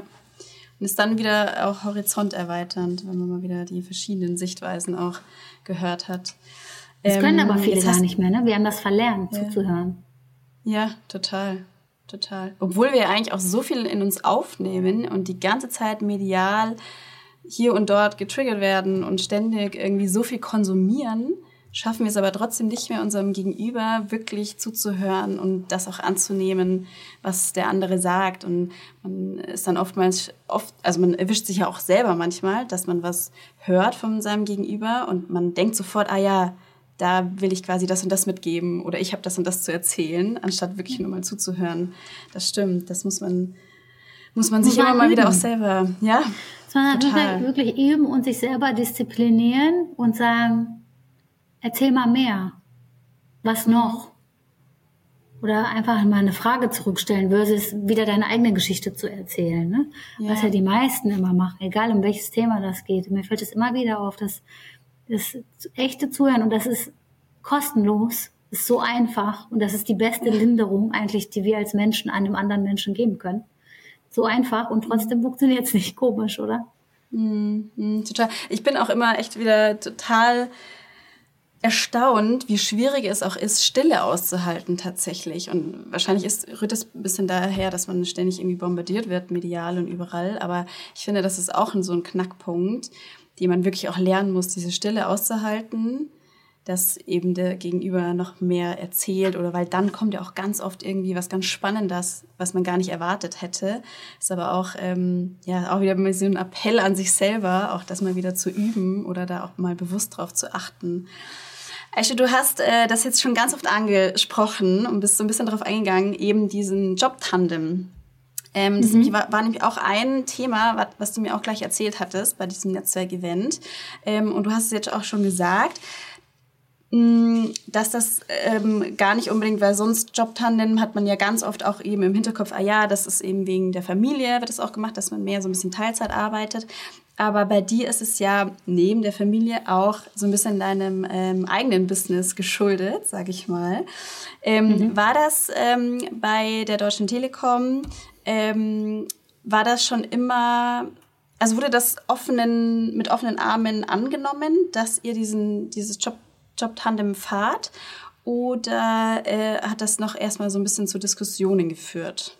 A: Und ist dann wieder auch horizonterweiternd, wenn man mal wieder die verschiedenen Sichtweisen auch gehört hat.
C: Das ähm, können aber viele gar nicht mehr, ne? Wir haben das verlernt, ja. zuzuhören.
A: Ja, total. Total. Obwohl wir eigentlich auch so viel in uns aufnehmen und die ganze Zeit medial hier und dort getriggert werden und ständig irgendwie so viel konsumieren, schaffen wir es aber trotzdem nicht mehr, unserem Gegenüber wirklich zuzuhören und das auch anzunehmen, was der andere sagt. Und man ist dann oftmals oft, also man erwischt sich ja auch selber manchmal, dass man was hört von seinem Gegenüber und man denkt sofort, ah ja, da will ich quasi das und das mitgeben oder ich habe das und das zu erzählen, anstatt wirklich nur mal zuzuhören. Das stimmt, das muss man muss man sich immer mal wieder auch selber, ja.
C: Sondern total. wirklich üben und sich selber disziplinieren und sagen, erzähl mal mehr. Was noch? Oder einfach mal eine Frage zurückstellen versus wieder deine eigene Geschichte zu erzählen. Ne? Ja. Was ja die meisten immer machen, egal um welches Thema das geht. Mir fällt es immer wieder auf, dass das echte Zuhören und das ist kostenlos, ist so einfach und das ist die beste Linderung eigentlich, die wir als Menschen einem anderen Menschen geben können. So einfach und trotzdem funktioniert es nicht komisch, oder?
A: Mm, mm, total. Ich bin auch immer echt wieder total erstaunt, wie schwierig es auch ist, Stille auszuhalten tatsächlich. Und wahrscheinlich ist, rührt es ein bisschen daher, dass man ständig irgendwie bombardiert wird, medial und überall. Aber ich finde, das ist auch so ein Knackpunkt, den man wirklich auch lernen muss, diese Stille auszuhalten, dass eben der Gegenüber noch mehr erzählt oder weil dann kommt ja auch ganz oft irgendwie was ganz Spannendes, was man gar nicht erwartet hätte. Ist aber auch, ähm, ja, auch wieder so ein Appell an sich selber, auch das mal wieder zu üben oder da auch mal bewusst drauf zu achten. Aisha, du hast äh, das jetzt schon ganz oft angesprochen und bist so ein bisschen darauf eingegangen, eben diesen Job-Tandem. Ähm, das mhm. war, war, nämlich auch ein Thema, was, was, du mir auch gleich erzählt hattest bei diesem Netzwerkevent. Ähm, und du hast es jetzt auch schon gesagt, mh, mm, dass das ähm, gar nicht unbedingt, weil sonst Jobtandem hat man ja ganz oft auch eben im Hinterkopf, ah ja, das ist eben wegen der Familie, wird das auch gemacht, dass man mehr so ein bisschen Teilzeit arbeitet. Aber bei dir ist es ja neben der Familie auch so ein bisschen deinem ähm, eigenen Business geschuldet, sag ich mal. Ähm, mhm. War das ähm, bei der Deutschen Telekom, ähm, war das schon immer, also wurde das offenen, mit offenen Armen angenommen, dass ihr diesen, dieses Job, Job-Tandem fahrt? Oder äh, hat das noch erstmal so ein bisschen zu Diskussionen geführt?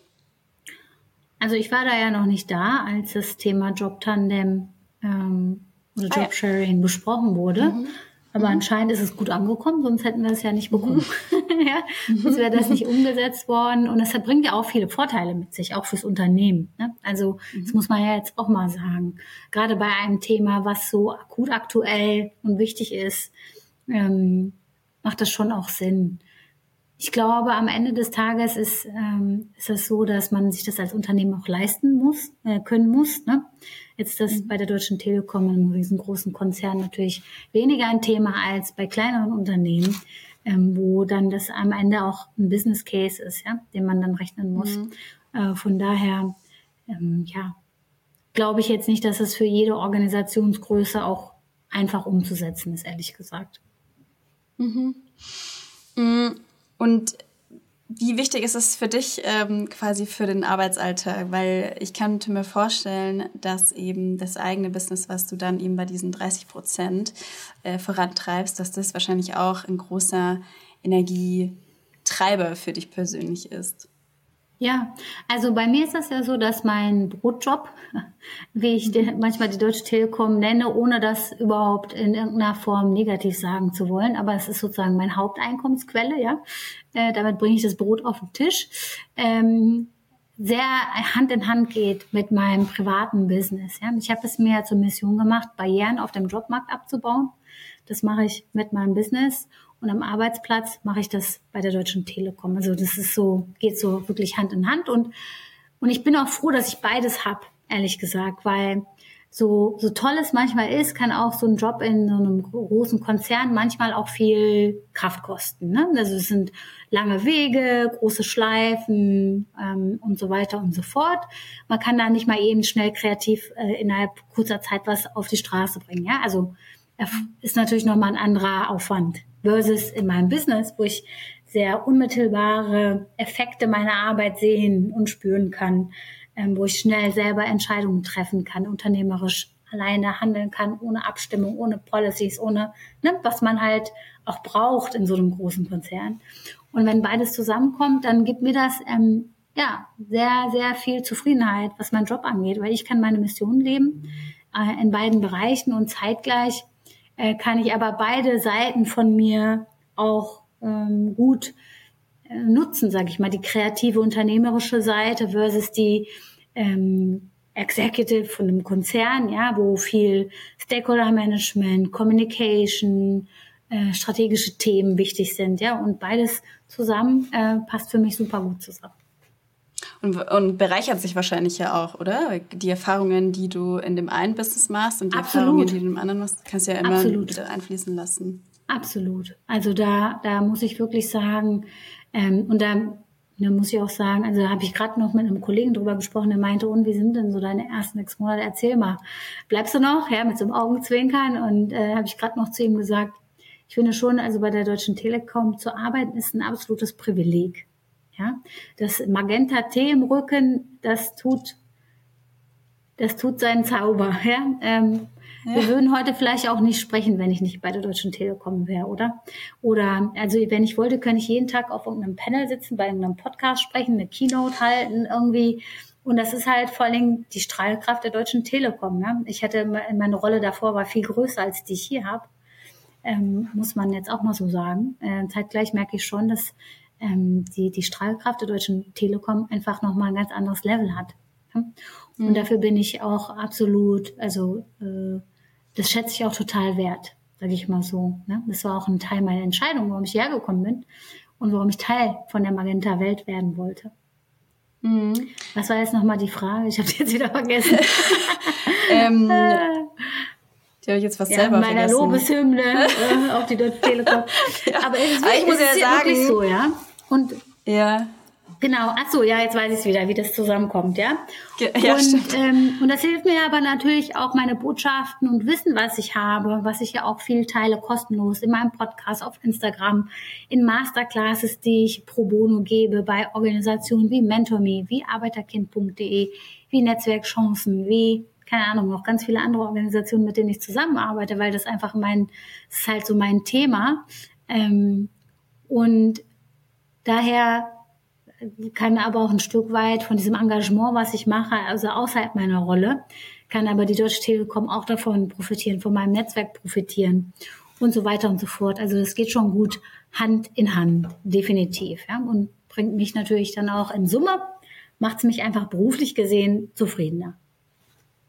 C: Also ich war da ja noch nicht da, als das Thema Jobtandem ähm, oder ah, Jobsharing ja. besprochen wurde. Mhm. Aber mhm. anscheinend ist es gut angekommen, sonst hätten wir es ja nicht bekommen. Mhm. ja, sonst wäre das nicht umgesetzt worden. Und das bringt ja auch viele Vorteile mit sich, auch fürs Unternehmen. Ne? Also mhm. das muss man ja jetzt auch mal sagen. Gerade bei einem Thema, was so akut aktuell und wichtig ist, ähm, macht das schon auch Sinn. Ich glaube, am Ende des Tages ist, ähm, ist es so, dass man sich das als Unternehmen auch leisten muss, äh, können muss. Ne? Jetzt das mhm. bei der Deutschen Telekom, einem riesengroßen Konzern, natürlich weniger ein Thema als bei kleineren Unternehmen, ähm, wo dann das am Ende auch ein Business Case ist, ja, den man dann rechnen muss. Mhm. Äh, von daher, ähm, ja, glaube ich jetzt nicht, dass es für jede Organisationsgröße auch einfach umzusetzen ist, ehrlich gesagt.
A: Mhm. Mhm. Und wie wichtig ist es für dich ähm, quasi für den Arbeitsalltag? Weil ich könnte mir vorstellen, dass eben das eigene Business, was du dann eben bei diesen 30 Prozent äh, vorantreibst, dass das wahrscheinlich auch ein großer Energietreiber für dich persönlich ist.
C: Ja, also bei mir ist das ja so, dass mein Brotjob, wie ich den, manchmal die Deutsche Telekom nenne, ohne das überhaupt in irgendeiner Form negativ sagen zu wollen, aber es ist sozusagen meine Haupteinkommensquelle, ja. Äh, damit bringe ich das Brot auf den Tisch. Ähm, sehr Hand in Hand geht mit meinem privaten Business. Ja. Ich habe es mir zur Mission gemacht, Barrieren auf dem Jobmarkt abzubauen. Das mache ich mit meinem Business und am Arbeitsplatz mache ich das bei der Deutschen Telekom. Also das ist so, geht so wirklich Hand in Hand. Und, und ich bin auch froh, dass ich beides hab, ehrlich gesagt, weil so, so toll es manchmal ist, kann auch so ein Job in so einem großen Konzern manchmal auch viel Kraft kosten. Ne? Also es sind lange Wege, große Schleifen ähm, und so weiter und so fort. Man kann da nicht mal eben schnell kreativ äh, innerhalb kurzer Zeit was auf die Straße bringen. Ja? Also ist natürlich nochmal ein anderer Aufwand versus in meinem Business, wo ich sehr unmittelbare Effekte meiner Arbeit sehen und spüren kann, ähm, wo ich schnell selber Entscheidungen treffen kann, unternehmerisch alleine handeln kann, ohne Abstimmung, ohne Policies, ohne, ne, was man halt auch braucht in so einem großen Konzern. Und wenn beides zusammenkommt, dann gibt mir das ähm, ja sehr, sehr viel Zufriedenheit, was meinen Job angeht, weil ich kann meine Mission leben äh, in beiden Bereichen und zeitgleich äh, kann ich aber beide Seiten von mir auch ähm, gut äh, nutzen, sage ich mal, die kreative unternehmerische Seite versus die ähm, Executive von einem Konzern, ja, wo viel Stakeholder Management, Communication, äh, strategische Themen wichtig sind, ja, und beides zusammen äh, passt für mich super gut zusammen.
A: Und, und bereichert sich wahrscheinlich ja auch, oder? Die Erfahrungen, die du in dem einen Business machst und die Absolut. Erfahrungen, die du in dem anderen machst, kannst du ja immer Absolut. wieder einfließen lassen.
C: Absolut. Also da, da muss ich wirklich sagen, ähm, und da, da muss ich auch sagen, also da habe ich gerade noch mit einem Kollegen drüber gesprochen, der meinte, und wie sind denn so deine ersten sechs Monate? Erzähl mal. Bleibst du noch? Ja, mit so einem Augenzwinkern. Und äh, habe ich gerade noch zu ihm gesagt, ich finde schon, also bei der Deutschen Telekom zu arbeiten ist ein absolutes Privileg. Ja, das Magenta T im Rücken, das tut, das tut seinen Zauber. Ja, ähm, ja. Wir würden heute vielleicht auch nicht sprechen, wenn ich nicht bei der Deutschen Telekom wäre, oder? Oder, also wenn ich wollte, könnte ich jeden Tag auf irgendeinem Panel sitzen, bei irgendeinem Podcast sprechen, eine Keynote halten, irgendwie. Und das ist halt vor allem die Strahlkraft der Deutschen Telekom. Ne? Ich hatte meine Rolle davor war viel größer als die ich hier habe. Ähm, muss man jetzt auch mal so sagen. Äh, zeitgleich merke ich schon, dass ähm, die, die Strahlkraft der Deutschen Telekom einfach nochmal ein ganz anderes Level hat. Und mhm. dafür bin ich auch absolut, also äh, das schätze ich auch total wert, sage ich mal so. Ne? Das war auch ein Teil meiner Entscheidung, warum ich hergekommen bin und warum ich Teil von der Magenta Welt werden wollte. Mhm. Was war jetzt nochmal die Frage? Ich habe jetzt wieder vergessen. ähm,
A: die habe ich jetzt fast ja, selber meiner vergessen.
C: Lobeshymne äh, auf die Deutsche Telekom. ja. Aber es ist, Aber ich muss ja sagen, so, ja. Und ja. Genau, ach so, ja, jetzt weiß ich es wieder, wie das zusammenkommt, ja. Ja, und. Ähm, und das hilft mir aber natürlich auch meine Botschaften und Wissen, was ich habe, was ich ja auch viel teile, kostenlos in meinem Podcast, auf Instagram, in Masterclasses, die ich pro bono gebe bei Organisationen wie MentorMe, wie Arbeiterkind.de, wie Netzwerkchancen, wie keine Ahnung, noch ganz viele andere Organisationen, mit denen ich zusammenarbeite, weil das einfach mein, das ist halt so mein Thema. Ähm, und daher kann aber auch ein Stück weit von diesem Engagement, was ich mache, also außerhalb meiner Rolle, kann aber die Deutsche Telekom auch davon profitieren, von meinem Netzwerk profitieren und so weiter und so fort. Also das geht schon gut Hand in Hand, definitiv. Ja? Und bringt mich natürlich dann auch in Summe, macht es mich einfach beruflich gesehen zufriedener.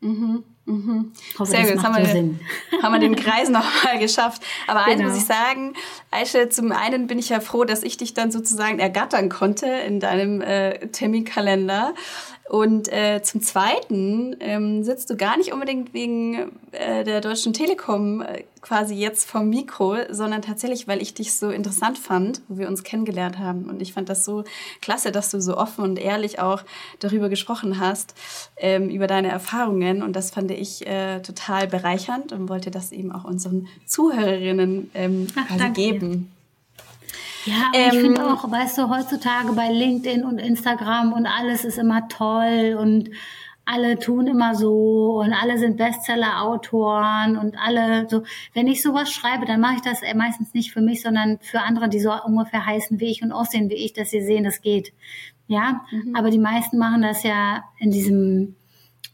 A: Mhm. Mhm. Hoffe, Sehr gut, haben wir, den, haben wir den Kreis nochmal geschafft. Aber genau. eins muss ich sagen, Aisha, zum einen bin ich ja froh, dass ich dich dann sozusagen ergattern konnte in deinem äh, Terminkalender. Und äh, zum Zweiten ähm, sitzt du gar nicht unbedingt wegen äh, der Deutschen Telekom äh, quasi jetzt vom Mikro, sondern tatsächlich, weil ich dich so interessant fand, wo wir uns kennengelernt haben. Und ich fand das so klasse, dass du so offen und ehrlich auch darüber gesprochen hast, ähm, über deine Erfahrungen. Und das fand ich äh, total bereichernd und wollte das eben auch unseren Zuhörerinnen ähm, Ach, quasi geben. Dir.
C: Ja, ähm, ich finde auch, weißt du, heutzutage bei LinkedIn und Instagram und alles ist immer toll und alle tun immer so und alle sind Bestseller-Autoren und alle so. Wenn ich sowas schreibe, dann mache ich das meistens nicht für mich, sondern für andere, die so ungefähr heißen wie ich und aussehen wie ich, dass sie sehen, das geht. Ja, mhm. aber die meisten machen das ja in diesem,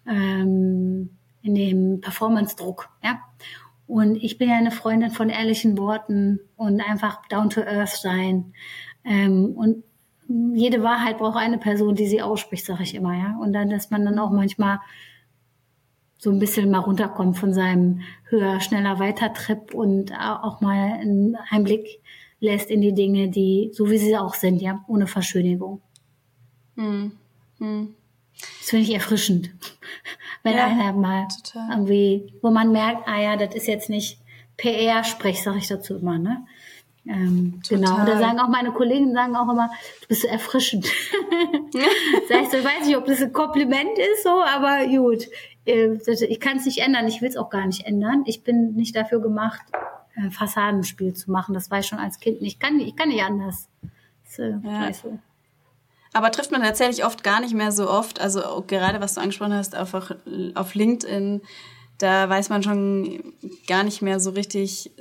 C: ähm, in dem Performance-Druck. Ja, und ich bin ja eine Freundin von ehrlichen Worten und einfach down to earth sein. Ähm, und jede Wahrheit braucht eine Person, die sie ausspricht, sage ich immer, ja. Und dann, dass man dann auch manchmal so ein bisschen mal runterkommt von seinem höher, schneller, weiter Trip und auch mal einen Einblick lässt in die Dinge, die so wie sie auch sind, ja, ohne Verschönigung. Hm. Hm. Das finde ich erfrischend. Wenn ja, einer mal total. irgendwie, wo man merkt, ah ja, das ist jetzt nicht PR-Sprech, sage ich dazu immer, ne? Ähm, genau. Und da sagen auch meine Kollegen sagen auch immer, du bist so erfrischend. Sag ich so, weiß nicht, ob das ein Kompliment ist, so, aber gut. Äh, ich kann es nicht ändern, ich will es auch gar nicht ändern. Ich bin nicht dafür gemacht, ein Fassadenspiel zu machen. Das war ich schon als Kind nicht. Ich kann, ich kann nicht anders. Das, äh, ja. so.
A: Aber trifft man tatsächlich oft gar nicht mehr so oft. Also gerade was du angesprochen hast, auf, auf LinkedIn, da weiß man schon gar nicht mehr so richtig,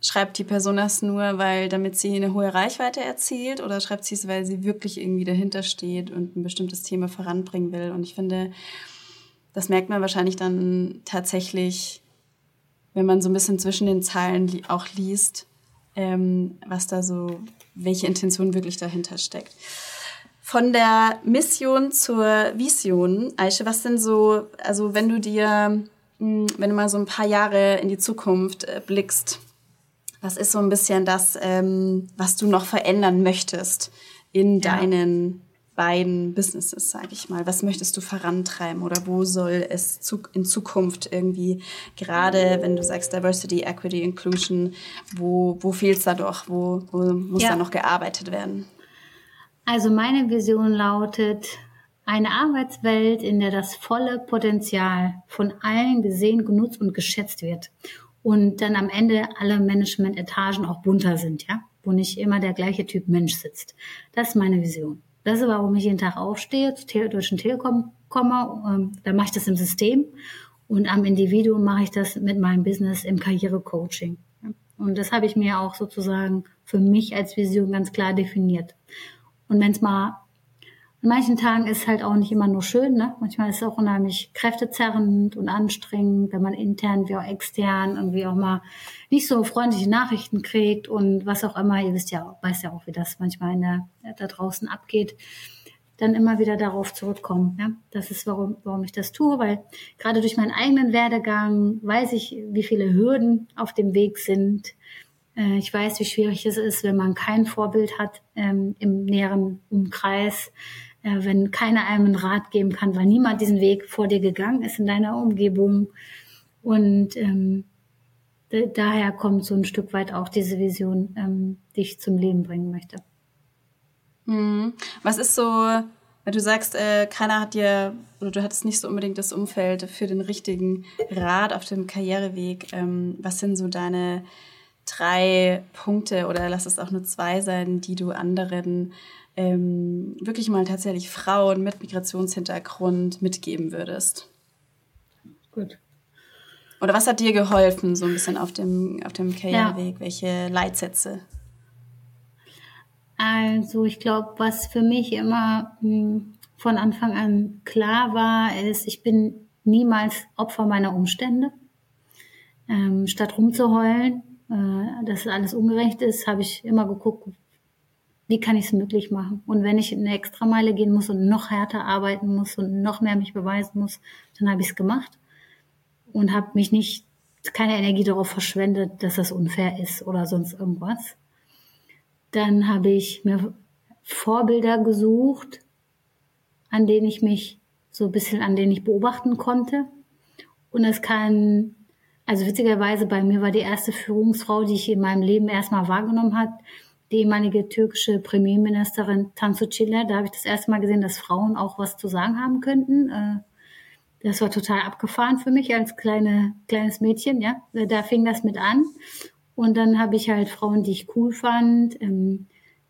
A: schreibt die Person das nur, weil damit sie eine hohe Reichweite erzielt oder schreibt sie es, weil sie wirklich irgendwie dahinter steht und ein bestimmtes Thema voranbringen will. Und ich finde, das merkt man wahrscheinlich dann tatsächlich, wenn man so ein bisschen zwischen den Zeilen auch liest, ähm, was da so, welche Intention wirklich dahinter steckt. Von der Mission zur Vision, Aische, was sind so, also wenn du dir, hm, wenn du mal so ein paar Jahre in die Zukunft äh, blickst, was ist so ein bisschen das, ähm, was du noch verändern möchtest in ja. deinen beiden Businesses, sage ich mal? Was möchtest du vorantreiben oder wo soll es in Zukunft irgendwie, gerade wenn du sagst Diversity, Equity, Inclusion, wo, wo fehlt es da doch? Wo, wo muss ja. da noch gearbeitet werden?
C: Also meine Vision lautet, eine Arbeitswelt, in der das volle Potenzial von allen gesehen, genutzt und geschätzt wird. Und dann am Ende alle Management-Etagen auch bunter sind, ja, wo nicht immer der gleiche Typ Mensch sitzt. Das ist meine Vision. Das ist, warum ich jeden Tag aufstehe, zur Deutschen Telekom komme. Ähm, da mache ich das im System und am Individuum mache ich das mit meinem Business im Karrierecoaching. Und das habe ich mir auch sozusagen für mich als Vision ganz klar definiert. Und wenn es mal an manchen Tagen ist halt auch nicht immer nur schön, ne? Manchmal ist es auch unheimlich kräftezerrend und anstrengend, wenn man intern wie auch extern irgendwie auch mal nicht so freundliche Nachrichten kriegt und was auch immer. Ihr wisst ja, weiß ja auch, wie das manchmal in der, da draußen abgeht. Dann immer wieder darauf zurückkommen. Ja? Das ist, warum, warum ich das tue, weil gerade durch meinen eigenen Werdegang weiß ich, wie viele Hürden auf dem Weg sind. Äh, ich weiß, wie schwierig es ist, wenn man kein Vorbild hat ähm, im näheren Umkreis ja, wenn keiner einem einen Rat geben kann, weil niemand diesen Weg vor dir gegangen ist in deiner Umgebung. Und ähm, daher kommt so ein Stück weit auch diese Vision, ähm, die ich zum Leben bringen möchte.
A: Mhm. Was ist so, wenn du sagst, äh, keiner hat dir oder du hattest nicht so unbedingt das Umfeld für den richtigen Rat auf dem Karriereweg. Ähm, was sind so deine drei Punkte oder lass es auch nur zwei sein, die du anderen ähm, wirklich mal tatsächlich Frauen mit Migrationshintergrund mitgeben würdest?
C: Gut.
A: Oder was hat dir geholfen, so ein bisschen auf dem, auf dem Karriereweg? Ja. Welche Leitsätze?
C: Also, ich glaube, was für mich immer mh, hm, von Anfang an klar war, ist, ich bin niemals Opfer meiner Umstände. Ähm, statt rumzuheulen, äh, dass alles ungerecht ist, habe ich immer geguckt, wie kann ich es möglich machen? Und wenn ich eine Extrameile gehen muss und noch härter arbeiten muss und noch mehr mich beweisen muss, dann habe ich es gemacht und habe mich nicht keine Energie darauf verschwendet, dass das unfair ist oder sonst irgendwas. Dann habe ich mir Vorbilder gesucht, an denen ich mich so ein bisschen, an denen ich beobachten konnte. Und es kann, also witzigerweise bei mir war die erste Führungsfrau, die ich in meinem Leben erstmal wahrgenommen hat, die ehemalige türkische Premierministerin Tansu Çiller. Da habe ich das erste Mal gesehen, dass Frauen auch was zu sagen haben könnten. Äh, das war total abgefahren für mich als kleine, kleines Mädchen, ja. Da fing das mit an. Und dann habe ich halt Frauen, die ich cool fand, ähm,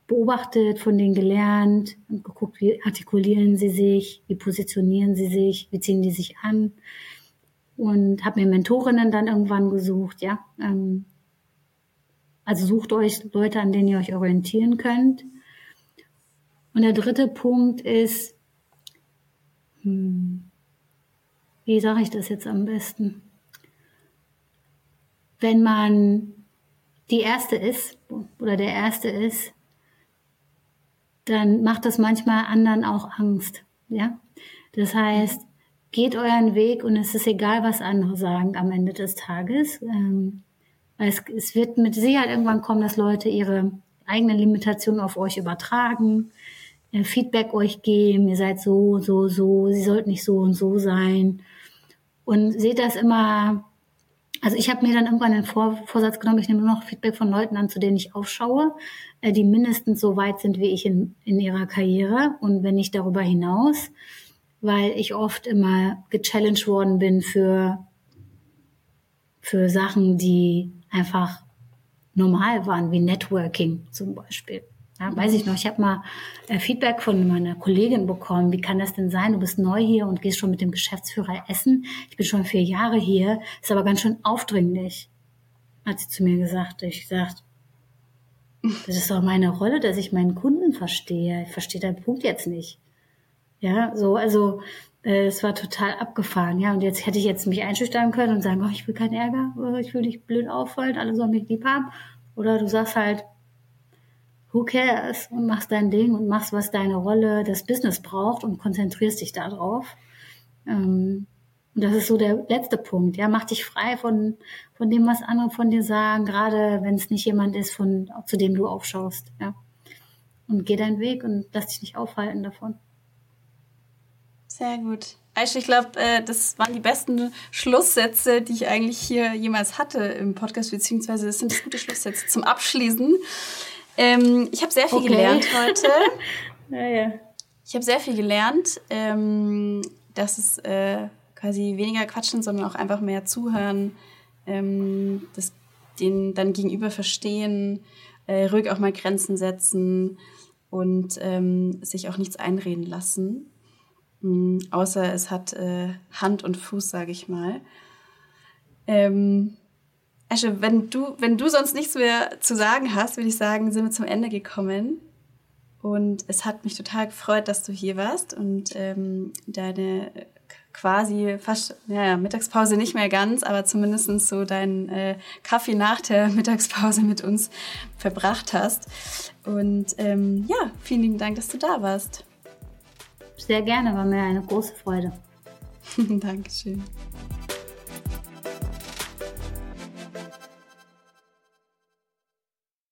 C: beobachtet, von denen gelernt geguckt, wie artikulieren sie sich, wie positionieren sie sich, wie ziehen die sich an. Und habe mir Mentorinnen dann irgendwann gesucht, ja. Ähm, also sucht euch Leute, an denen ihr euch orientieren könnt. Und der dritte Punkt ist, hm, wie sage ich das jetzt am besten? Wenn man die Erste ist oder der Erste ist, dann macht das manchmal anderen auch Angst. Ja, das heißt, geht euren Weg und es ist egal, was andere sagen am Ende des Tages. Ähm, es, es wird mit Sicherheit irgendwann kommen, dass Leute ihre eigenen Limitationen auf euch übertragen, äh, Feedback euch geben, ihr seid so, so, so, sie sollten nicht so und so sein. Und seht das immer, also ich habe mir dann irgendwann den Vor Vorsatz genommen, ich nehme nur noch Feedback von Leuten an, zu denen ich aufschaue, äh, die mindestens so weit sind wie ich in, in ihrer Karriere und wenn nicht darüber hinaus, weil ich oft immer gechallenged worden bin für, für Sachen, die einfach normal waren, wie Networking zum Beispiel. Ja, weiß ich noch, ich habe mal äh, Feedback von meiner Kollegin bekommen. Wie kann das denn sein? Du bist neu hier und gehst schon mit dem Geschäftsführer essen. Ich bin schon vier Jahre hier, ist aber ganz schön aufdringlich, hat sie zu mir gesagt. Ich gesagt, das ist doch meine Rolle, dass ich meinen Kunden verstehe. Ich verstehe deinen Punkt jetzt nicht. Ja, so, also äh, es war total abgefahren, ja. Und jetzt hätte ich jetzt mich einschüchtern können und sagen, oh, ich will keinen Ärger, oh, ich will nicht blöd auffallen, alle sollen mich lieb haben. Oder du sagst halt, who cares und machst dein Ding und machst, was deine Rolle, das Business braucht und konzentrierst dich darauf. Ähm, und das ist so der letzte Punkt. Ja, mach dich frei von, von dem, was andere von dir sagen, gerade wenn es nicht jemand ist, von, zu dem du aufschaust. Ja. und geh deinen Weg und lass dich nicht aufhalten davon.
A: Sehr gut. Aisha, ich glaube, äh, das waren die besten Schlusssätze, die ich eigentlich hier jemals hatte im Podcast, beziehungsweise das sind gute Schlusssätze zum Abschließen. Ähm, ich habe sehr viel okay. gelernt heute. ja, ja. Ich habe sehr viel gelernt, ähm, dass es äh, quasi weniger quatschen, sondern auch einfach mehr zuhören, ähm, das, den dann gegenüber verstehen, äh, ruhig auch mal Grenzen setzen und sich auch nichts einreden lassen. Mhm, außer es hat äh, Hand und Fuß, sage ich mal. Ähm, Asche, wenn du, wenn du sonst nichts mehr zu sagen hast, würde ich sagen, sind wir zum Ende gekommen. Und es hat mich total gefreut, dass du hier warst und ähm, deine quasi fast, ja, Mittagspause nicht mehr ganz, aber zumindest so deinen äh, Kaffee nach der Mittagspause mit uns verbracht hast. Und ähm, ja, vielen lieben Dank, dass du da warst.
C: Sehr gerne, war mir eine große Freude.
A: Dankeschön.